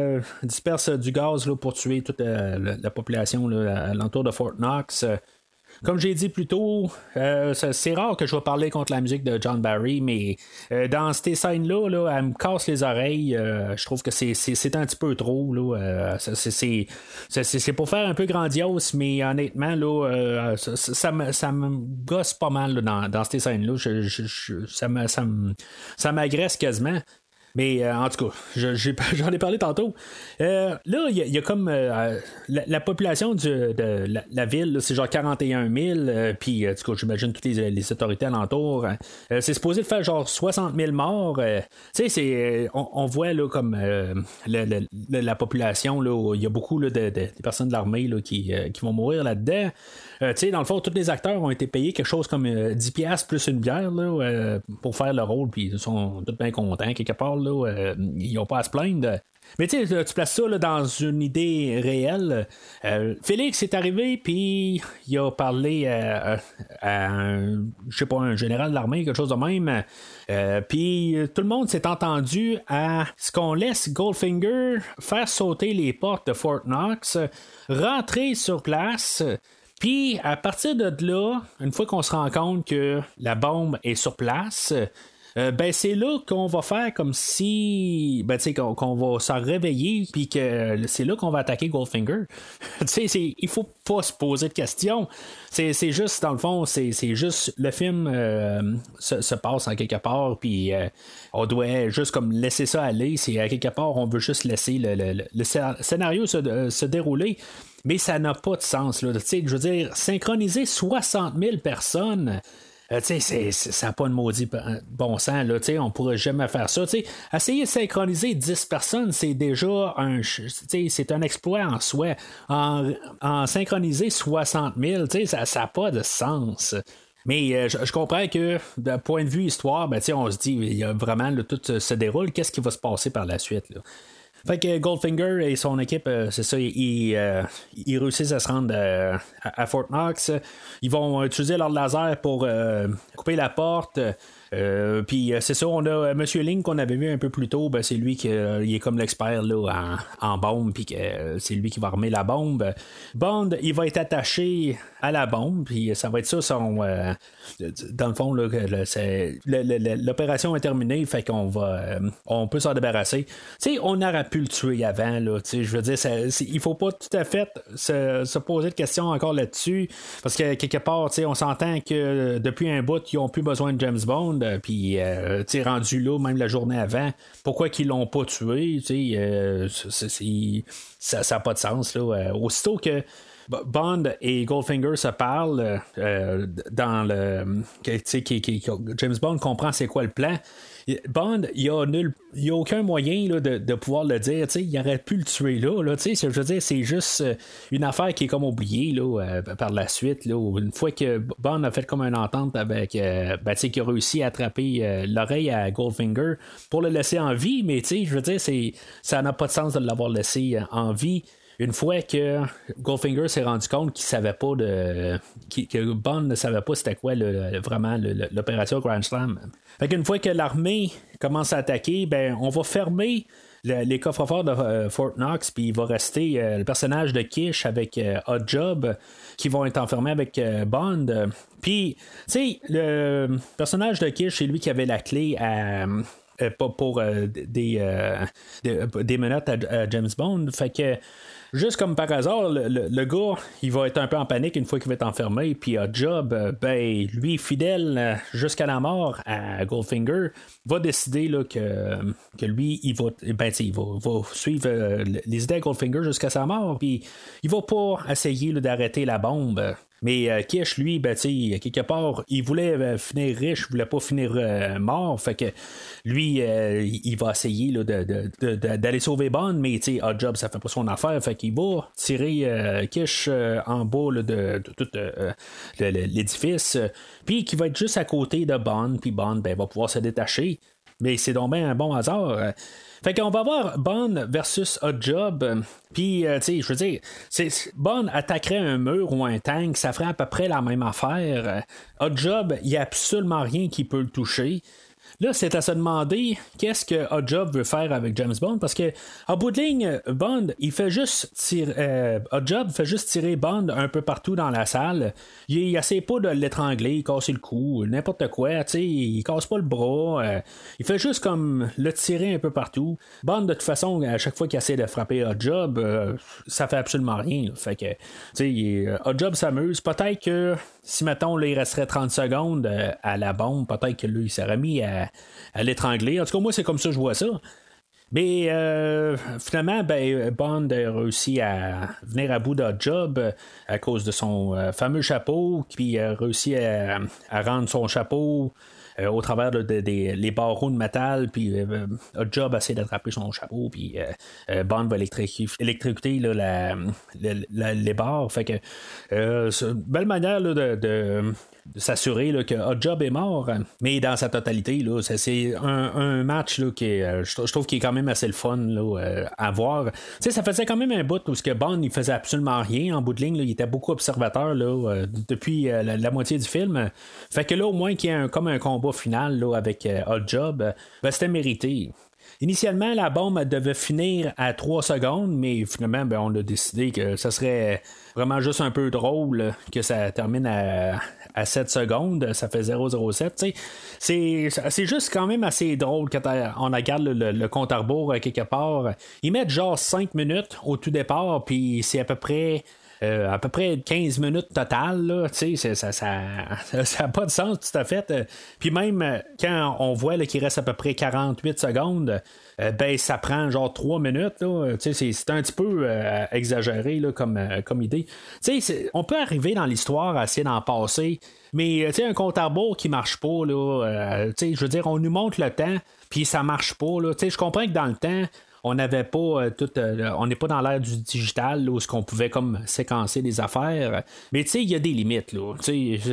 dispersent du gaz là, pour tuer toute la, population à l'entour de Fort Knox. Comme j'ai dit plus tôt, euh, c'est rare que je vais parler contre la musique de John Barry, mais euh, dans ces scènes-là, là, elle me casse les oreilles. Euh, je trouve que c'est un petit peu trop. c'est pour faire un peu grandiose, mais honnêtement, là, ça, me, ça me gosse pas mal dans, dans ces scènes-là. ça m'agresse quasiment. Mais euh, en tout cas, j'en ai, parlé tantôt. Euh, là, il y, a comme euh, la, population de la, ville, c'est genre 41 000. Puis, en tout cas, j'imagine toutes les, autorités alentours. c'est supposé faire genre 60 000 morts. tu sais, on, voit là, comme la, population, il y a beaucoup de, de, personnes de l'armée qui, qui vont mourir là-dedans. Euh, tu sais, dans le fond, tous les acteurs ont été payés quelque chose comme 10$ euh, plus une bière là, euh, pour faire le rôle, puis ils sont tous bien contents quelque part. Là, ils n'ont pas à se plaindre. Mais tu sais, tu places ça dans une idée réelle. Félix est arrivé, puis il a parlé à, je sais pas, un général de l'armée, quelque chose de même. puis tout le monde s'est entendu à ce qu'on laisse Goldfinger faire sauter les portes de Fort Knox, rentrer sur place. Puis à partir de là, une fois qu'on se rend compte que la bombe est sur place, euh, ben c'est là qu'on va faire comme si ben, qu'on, qu'on va s'en réveiller puis que c'est là qu'on va attaquer Goldfinger. tu sais, il faut pas se poser de questions. C'est, juste, dans le fond, c'est, juste le film euh, se, passe en quelque part, puis euh, on doit juste comme laisser ça aller. C'est à quelque part, on veut juste laisser le, scénario se, se dérouler mais ça n'a pas de sens. Là. Je veux dire, synchroniser 60 000 personnes, euh, ça n'a pas de maudit bon sens. Là, on ne pourrait jamais faire ça. essayer de synchroniser 10 personnes, c'est déjà un, c'est un exploit en soi. En, synchroniser 60 000, ça n'a pas de sens. Mais euh, je, comprends que d'un point de vue histoire, ben, on se dit, il y a vraiment tout se déroule, qu'est-ce qui va se passer par la suite? Là? Fait que Goldfinger et son équipe, euh, c'est ça, ils, euh, ils, réussissent à se rendre euh, à, Fort Knox. Ils vont utiliser leur laser pour couper la porte. Euh, puis euh, c'est ça, on a euh, Monsieur Link qu'on avait vu un peu plus tôt, ben, c'est lui qui est comme l'expert là, en, bombe, puis c'est lui qui va armer la bombe. Bond, il va être attaché à la bombe, puis ça va être ça son. dans le fond, l'opération est terminée, fait qu'on va. on peut s'en débarrasser. On aurait pu le tuer avant, là. Je veux dire, il faut pas tout à fait se, poser de questions encore là-dessus, parce que quelque part, on s'entend que depuis un bout, ils ont plus besoin de James Bond. Euh, puis euh, rendu là, même la journée avant, pourquoi qu'ils l'ont pas tué, euh, ça n'a pas de sens. Là. aussitôt que Bond et Goldfinger se parlent dans le. James Bond comprend c'est quoi le plan. Bond, il n'y a, nul, a aucun moyen de, pouvoir le dire. Il aurait pu le tuer là. là je veux dire, c'est juste euh, une affaire qui est comme oubliée là, euh, par la suite. Là, une fois que Bond a fait comme une entente avec. Euh, ben, a réussi à attraper l'oreille à Goldfinger pour le laisser en vie, mais je veux dire, ça n'a pas de sens de l'avoir laissé en vie une fois que Goldfinger s'est rendu compte qu'il savait pas de. que Bond ne savait pas c'était quoi vraiment l'opération Grand Slam. Fait qu'une fois que l'armée commence à attaquer, ben on va fermer les coffres-forts de euh, Fort Knox, puis il va rester euh, le personnage de Kish avec euh, Odd Job qui vont être enfermés avec Bond. Puis, tu sais, le personnage de Kish, c'est lui qui avait la clé à pour, des, des, menottes à, James Bond. Fait que Juste comme par hasard, le, gars, il va être un peu en panique une fois qu'il va être enfermé, puis à Job, euh, ben, lui, fidèle euh, jusqu'à la mort à Goldfinger, va décider là, que, que lui, il va, ben, il va, va suivre euh, les idées de Goldfinger jusqu'à sa mort, puis il va pas essayer d'arrêter la bombe. Mais euh, Kish, lui, ben, quelque part, il voulait euh, finir riche, il voulait pas finir euh, mort. Fait que lui, il va essayer d'aller sauver Bond, mais Odd Job, ça fait pas son affaire. Fait qu'il va tirer Kish en bas de, tout l'édifice. Puis qui va être juste à côté de Bond, puis Bond ben, va pouvoir se détacher. Mais c'est donc bien un bon hasard. Fait qu'on va voir Bond versus Hot Job. Puis, euh, tu sais, je veux dire, Bond attaquerait un mur ou un tank, ça ferait à peu près la même affaire. Hot Job, il n'y a absolument rien qui peut le toucher. Là, c'est à se demander qu'est-ce que Hot Job veut faire avec James Bond? Parce que en bout de ligne, Bond, il fait juste tirer. Euh, Hot Job fait juste tirer Bond un peu partout dans la salle. Il, il pas de l'étrangler, casser le cou, n'importe quoi. Tu sais, il casse pas le bras. Euh, il fait juste comme le tirer un peu partout. Bond, de toute façon, à chaque fois qu'il essaie de frapper Hot Job, euh, ça fait absolument rien. Fait que, tu sais, Hot Job s'amuse. Peut-être que si, mettons, là, il resterait 30 secondes à la bombe, peut-être que lui, il s'est remis à l'étrangler. En tout cas, moi, c'est comme ça que je vois ça. Mais euh, finalement, ben, Bond a réussi à venir à bout de job euh, à cause de son euh, fameux chapeau, puis a réussi à, rendre son chapeau au travers des de, les barreaux de métal, puis Job essaie d'attraper son chapeau, puis Bond va électrocuter les barres. Fait que c'est une belle manière de de s'assurer que Hot Job est mort. Mais dans sa totalité, c'est un, match là, qui euh, je, trouve qu'il est quand même assez le fun euh, à voir. ça faisait quand même un bout où que Bond il faisait absolument rien en bout de ligne. il était beaucoup observateur là, euh, depuis la, moitié du film. Fait que là, au moins qu'il y ait comme un combat final là, avec Hot Job, ben, c'était mérité. Initialement, la bombe devait finir à 3 secondes, mais finalement, ben, on a décidé que ça serait vraiment juste un peu drôle que ça termine à, à 7 secondes, ça fait 007. C'est, juste quand même assez drôle quand on regarde le, le, compte à rebours quelque part. Ils mettent genre 5 minutes au tout départ, puis c'est à peu près euh, à peu près 15 minutes total. ça n'a ça, pas de sens tout à fait. Puis même euh, quand on voit qu'il reste à peu près 48 secondes, euh, ben ça prend genre 3 minutes. C'est un petit peu exagéré là, comme, comme idée. On peut arriver dans l'histoire à essayer d'en passer. Mais un compte à rebours qui marche pas, là, je veux dire, on nous montre le temps, puis ça marche pas. Je comprends que dans le temps, on n'avait pas euh, tout. Euh, on n'est pas dans l'ère du digital où ce qu'on pouvait comme séquencer des affaires. Mais tu sais, il y a des limites. Là.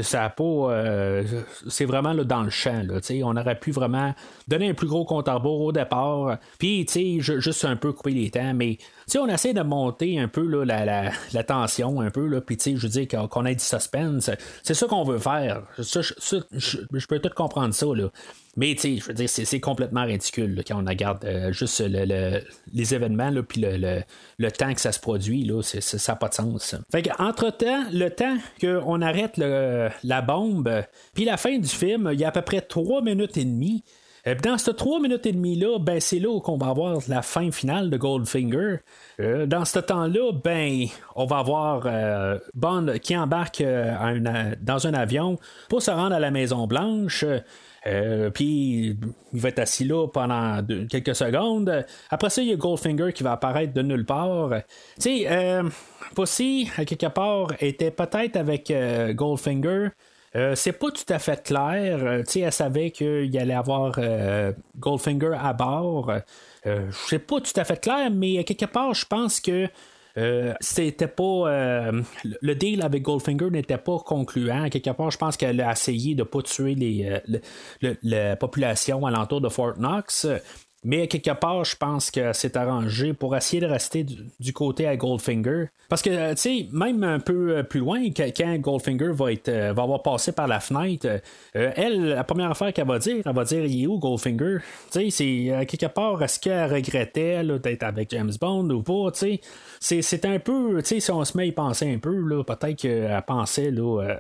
Ça. Euh, c'est vraiment dans le champ. Là, on aurait pu vraiment donner un plus gros compte à rebours au départ. Puis, tu sais, juste un peu couper les temps. Mais on essaie de monter un peu la, tension, un peu, là, puis je veux dire qu'on ait du suspense. C'est ça qu'on veut faire. je, peux tout comprendre ça, là. Mais je veux dire, c'est complètement ridicule quand on regarde euh, juste les événements, puis le, le, temps que ça se produit, là, ça n'a pas de sens. Fait entre-temps, le temps qu'on arrête la bombe, puis la fin du film, il y a à peu près trois minutes et demie. Euh, dans ces trois minutes et demie-là, ben, c'est là qu'on va avoir la fin finale de Goldfinger. Euh, dans ce temps-là, ben, on va avoir euh, Bond qui embarque dans un avion pour se rendre à la Maison Blanche. puis il va être assis là pendant quelques secondes. Après ça, il y a Goldfinger qui va apparaître de nulle part. Tu sais, à quelque part, était peut-être avec Goldfinger. Euh, c'est pas tout à fait clair. Euh, elle savait qu'il allait avoir euh, Goldfinger à bord. c'est pas tout à fait clair, mais quelque part, je pense que c'était pas le deal avec Goldfinger n'était pas concluant. Quelque part, je pense qu'elle a essayé de pas tuer les, la population alentour de Fort Knox. Mais quelque part, je pense que c'est arrangé pour essayer de rester du, côté à Goldfinger. Parce que, euh, tu sais, même un peu euh, plus loin, quand Goldfinger va, être, euh, va avoir passé par la fenêtre, elle, la première affaire qu'elle va dire, elle va dire Il est où Goldfinger? Tu sais, c'est quelque part, est-ce qu'elle regrettait d'être avec James Bond ou pas? Tu sais, c'est un peu, tu sais, si on se met à y penser un peu, peut-être qu'elle pensait là,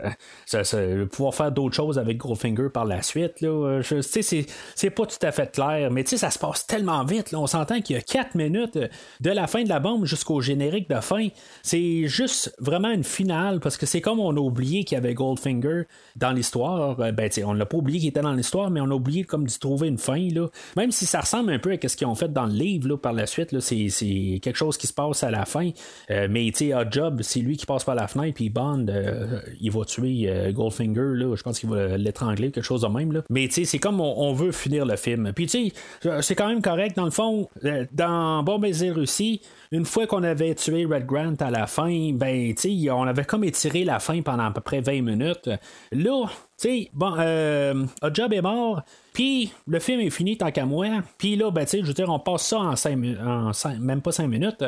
pouvoir faire d'autres choses avec Goldfinger par la suite. Tu sais, c'est pas tout à fait clair, mais tu sais, ça se passe tellement vite. On s'entend qu'il y a 4 minutes de la fin de la bombe jusqu'au générique de fin. C'est juste vraiment une finale parce que c'est comme on a oublié qu'il y avait Goldfinger dans l'histoire. Euh, ben, on l'a pas oublié qu'il était dans l'histoire, mais on a oublié comme d'y trouver une fin. Là. Même si ça ressemble un peu à ce qu'ils ont fait dans le livre là, par la suite. C'est, quelque chose qui se passe à la fin. Euh, mais sais, Job, c'est lui qui passe par la fenêtre, puis Bond, euh, il va tuer Goldfinger. Là. Je pense qu'il va l'étrangler, quelque chose de même. Là. Mais c'est comme on, veut finir le film. Puis c'est quand même correct. Dans le fond, euh, dans Bon Baiser Russie, une fois qu'on avait tué Red Grant à la fin, ben, tu on avait comme étiré la fin pendant à peu près 20 minutes. Là, sais, bon, euh, est mort, puis le film est fini tant qu'à moi. Puis là, ben, je veux dire, on passe ça en 5 même pas 5 minutes.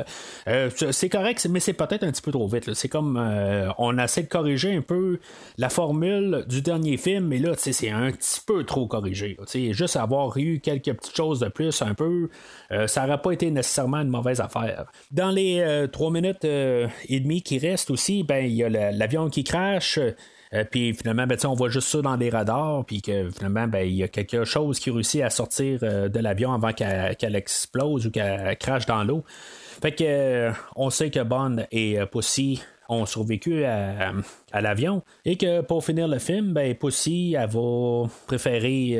Euh, c'est correct, mais c'est peut-être un petit peu trop vite. C'est comme euh, on essaie de corriger un peu la formule du dernier film, mais là, c'est un petit peu trop corrigé. Juste avoir eu quelques petites choses de plus, un peu, euh, ça n'aurait pas été nécessairement une mauvaise affaire. Dans les 3 minutes et demie qui restent aussi, ben il y a l'avion qui crache. Euh, puis finalement, ben, on voit juste ça dans des radars, puis que finalement, ben, il y a quelque chose qui réussit à sortir euh, de l'avion avant qu'elle explose ou qu'elle crache dans l'eau. Fait que euh, on sait que Bond et Pussy ont survécu à, l'avion et que pour finir le film, ben, Pussy, elle va préférer.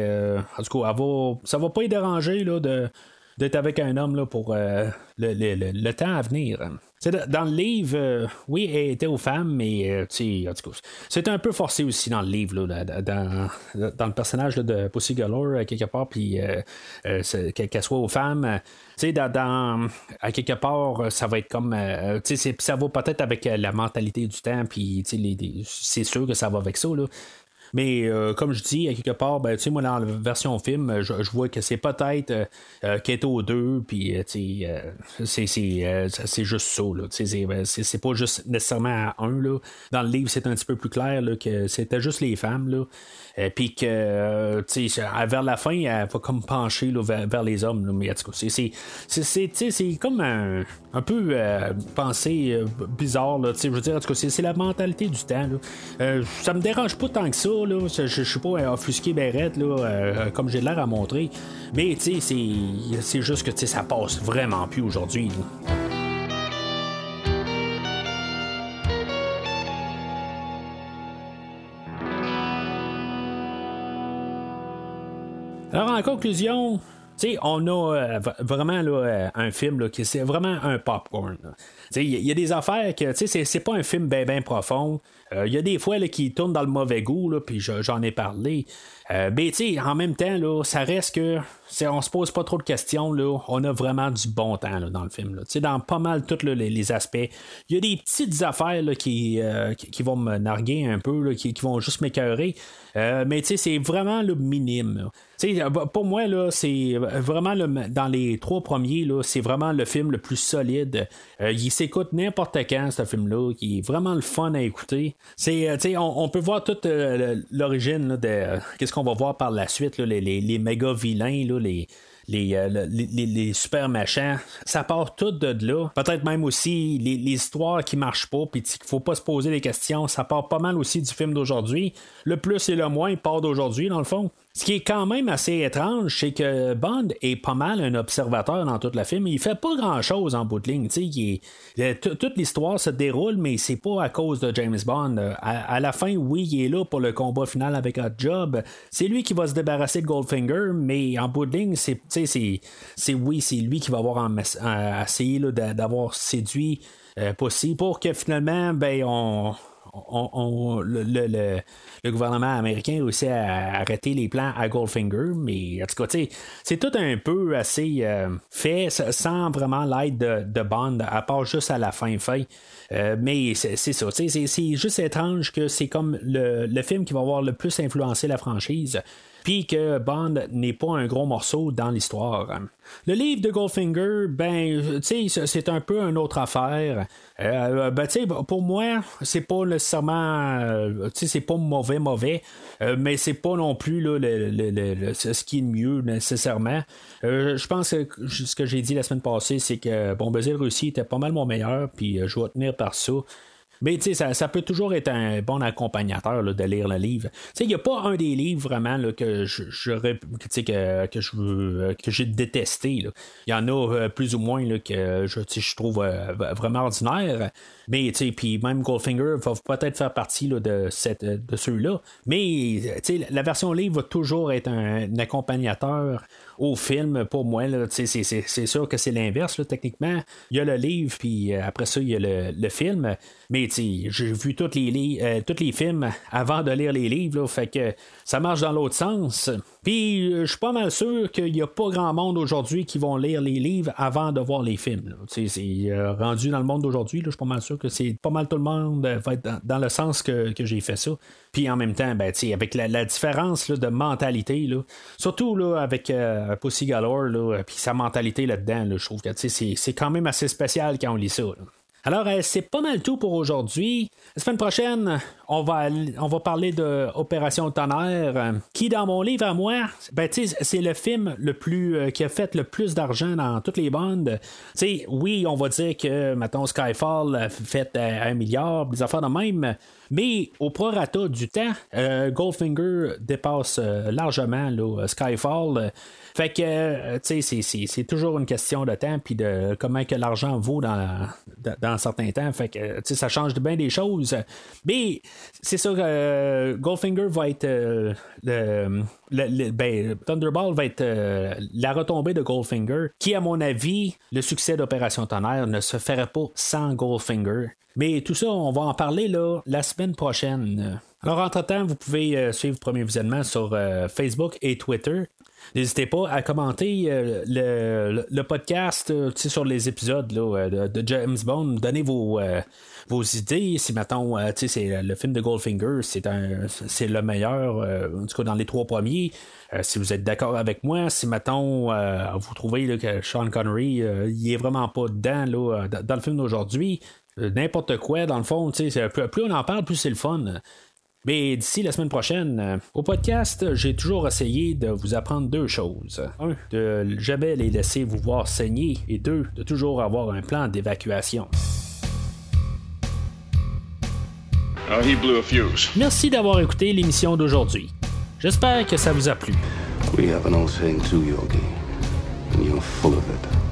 en tout cas, elle va, ça va pas y déranger là, de, d'être avec un homme là, pour le, le, temps à venir dans le livre, euh, oui, elle était aux femmes, mais euh, en tout cas, c'est un peu forcé aussi dans le livre, là, dans, dans, le personnage de Pussy Galore, quelque part, puis euh, qu'elle soit aux femmes. Dans, dans, à quelque part, ça va être comme. ça va peut-être avec la mentalité du temps, puis c'est sûr que ça va avec ça. Là. Mais euh, comme je dis, à quelque part, ben, moi, dans la version film, je, vois que c'est peut-être euh, Keto 2, puis c'est, c'est, juste ça. C'est, c'est, pas juste nécessairement à un. Là. Dans le livre, c'est un petit peu plus clair là, que c'était juste les femmes. Là. Puis que vers la fin, elle va comme pencher vers, les hommes. mais en tout cas, c'est, comme un, un peu pensée bizarre. Là, je veux dire, en tout cas, c'est, la mentalité du temps. Là. ça me dérange pas tant que ça. Je, je, suis pas offusqué bérette, là, euh, comme j'ai l'air à montrer. Mais c'est juste que ça passe vraiment plus aujourd'hui. Alors, en conclusion, on a euh, vraiment là, euh, un film qui c'est vraiment un popcorn. Il y, a des affaires que c'est, c'est pas un film bien ben profond. Il y a des fois là, qui tournent dans le mauvais goût, puis j'en ai parlé. Euh, mais en même temps, là, ça reste que on se pose pas trop de questions. Là, on a vraiment du bon temps dans le film. Dans pas mal tous les, aspects. Il y a des petites affaires qui, euh, qui, vont me narguer un peu, là, qui, vont juste m'écœurer. Euh, mais c'est vraiment le minime. Pour moi, là, c'est vraiment le, dans les trois premiers, là, c'est vraiment le film le plus solide. il s'écoute n'importe quand, ce film-là, qui est vraiment le fun à écouter. C'est, on, on, peut voir toute l'origine de qu'est-ce qu'on on va voir par la suite, les, les, méga vilains, là, les, euh, les, les, super ça part tout de là. Peut-être même aussi les, histoires qui marchent pas, puis qu'il faut pas se poser des questions, ça part pas mal aussi du film d'aujourd'hui. Le plus et le moins part d'aujourd'hui, dans le fond. Ce qui est quand même assez étrange, c'est que Bond est pas mal un observateur dans toute la film. Il fait pas grand chose en bout de ligne. toute l'histoire se déroule, mais c'est pas à cause de James Bond. À, la fin, oui, il est là pour le combat final avec Hot Job. C'est lui qui va se débarrasser de Goldfinger, mais en bout de ligne, c'est, c'est, oui, c'est lui qui va avoir essayé d'avoir séduit euh, possible pour que finalement, ben, on, le, gouvernement américain a réussi à arrêter les plans à Goldfinger, mais en tout cas, c'est tout un peu assez euh, fait sans vraiment l'aide de, Bond, à part juste à la fin fin. Euh, mais c'est ça, c'est juste étrange que c'est comme le, film qui va avoir le plus influencé la franchise puis que Bond n'est pas un gros morceau dans l'histoire. Le livre de Goldfinger, ben, c'est un peu une autre affaire. Euh, ben, pour moi, c'est pas nécessairement, euh, c'est pas mauvais, mauvais, euh, mais c'est pas non plus là, le, ce qui est mieux nécessairement. je pense que ce que j'ai dit la semaine passée, c'est que Bon Russie était pas mal mon meilleur, puis je vais tenir par ça. Mais tu sais, ça, peut toujours être un bon accompagnateur de lire le livre. Tu sais, il n'y a pas un des livres vraiment que j'aurais que, que je veux que j'ai détesté. Il y en a euh, plus ou moins que je, je trouve euh, vraiment ordinaire. Mais tu sais, puis même Goldfinger va peut-être faire partie de, cette, de ceux-là. Mais tu sais, la version livre va toujours être un, accompagnateur au film pour moi. C'est sûr que c'est l'inverse, techniquement. Il y a le livre, puis euh, après ça, il y a le, le film. Mais j'ai vu tous les, euh, tous les films avant de lire les livres, fait que ça marche dans l'autre sens. Puis euh, je suis pas mal sûr qu'il n'y a pas grand monde aujourd'hui qui vont lire les livres avant de voir les films. C'est euh, rendu dans le monde d'aujourd'hui, je suis pas mal sûr que c'est pas mal tout le monde va être dans, le sens que, j'ai fait ça. Puis en même temps, ben, avec la, différence de mentalité, surtout là, avec Pussy Galore, puis sa mentalité là-dedans, je trouve que c'est quand même assez spécial quand on lit ça. Alors, euh, c'est pas mal tout pour aujourd'hui. La semaine prochaine, on va, parler de Opération Tonnerre, euh, qui, dans mon livre à moi, ben, c'est le film le plus euh, qui a fait le plus d'argent dans toutes les bandes. oui, on va dire que, mettons, Skyfall a fait un milliard, des affaires de même. Mais au prorata du temps, Goldfinger dépasse largement Skyfall. Fait que, euh, tu sais, c'est toujours une question de temps, puis de comment que l'argent vaut dans, dans, certains temps. Fait que, tu sais, ça change bien des choses. Mais c'est euh, Goldfinger va être. Euh, le, ben, Thunderball va être la retombée de Goldfinger, qui, à mon avis, le succès d'Opération Tonnerre ne se ferait pas sans Goldfinger. Mais tout ça, on va en parler la semaine prochaine. Alors, entre-temps, vous pouvez euh, suivre Premier Visionnement sur euh, Facebook et Twitter. N'hésitez pas à commenter euh, le, le, podcast sur les épisodes là, de, James Bond. Donnez vos, vos idées. Si, mettons, c'est le film de Goldfinger, c'est, un, c'est le meilleur, en tout cas dans les trois premiers. si vous êtes d'accord avec moi, si, mettons, vous trouvez que Sean Connery, il est vraiment pas dedans là, dans le film d'aujourd'hui, n'importe quoi, dans le fond, plus on en parle, plus c'est le fun. Mais d'ici la semaine prochaine, euh, au podcast, j'ai toujours essayé de vous apprendre deux choses. Un, de jamais les laisser vous voir saigner. Et deux, de toujours avoir un plan d'évacuation. Oh, Merci d'avoir écouté l'émission d'aujourd'hui. J'espère que ça vous a plu. We have an old saying too, Yogi. And you're full of it.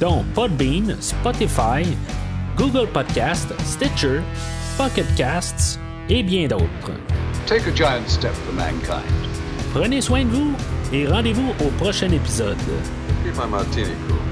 dont Podbean, Spotify, Google Podcast, Stitcher, Pocket Casts et bien d'autres. Take a giant step for mankind. Prenez soin de vous et rendez-vous au prochain épisode. Keep my martini cool.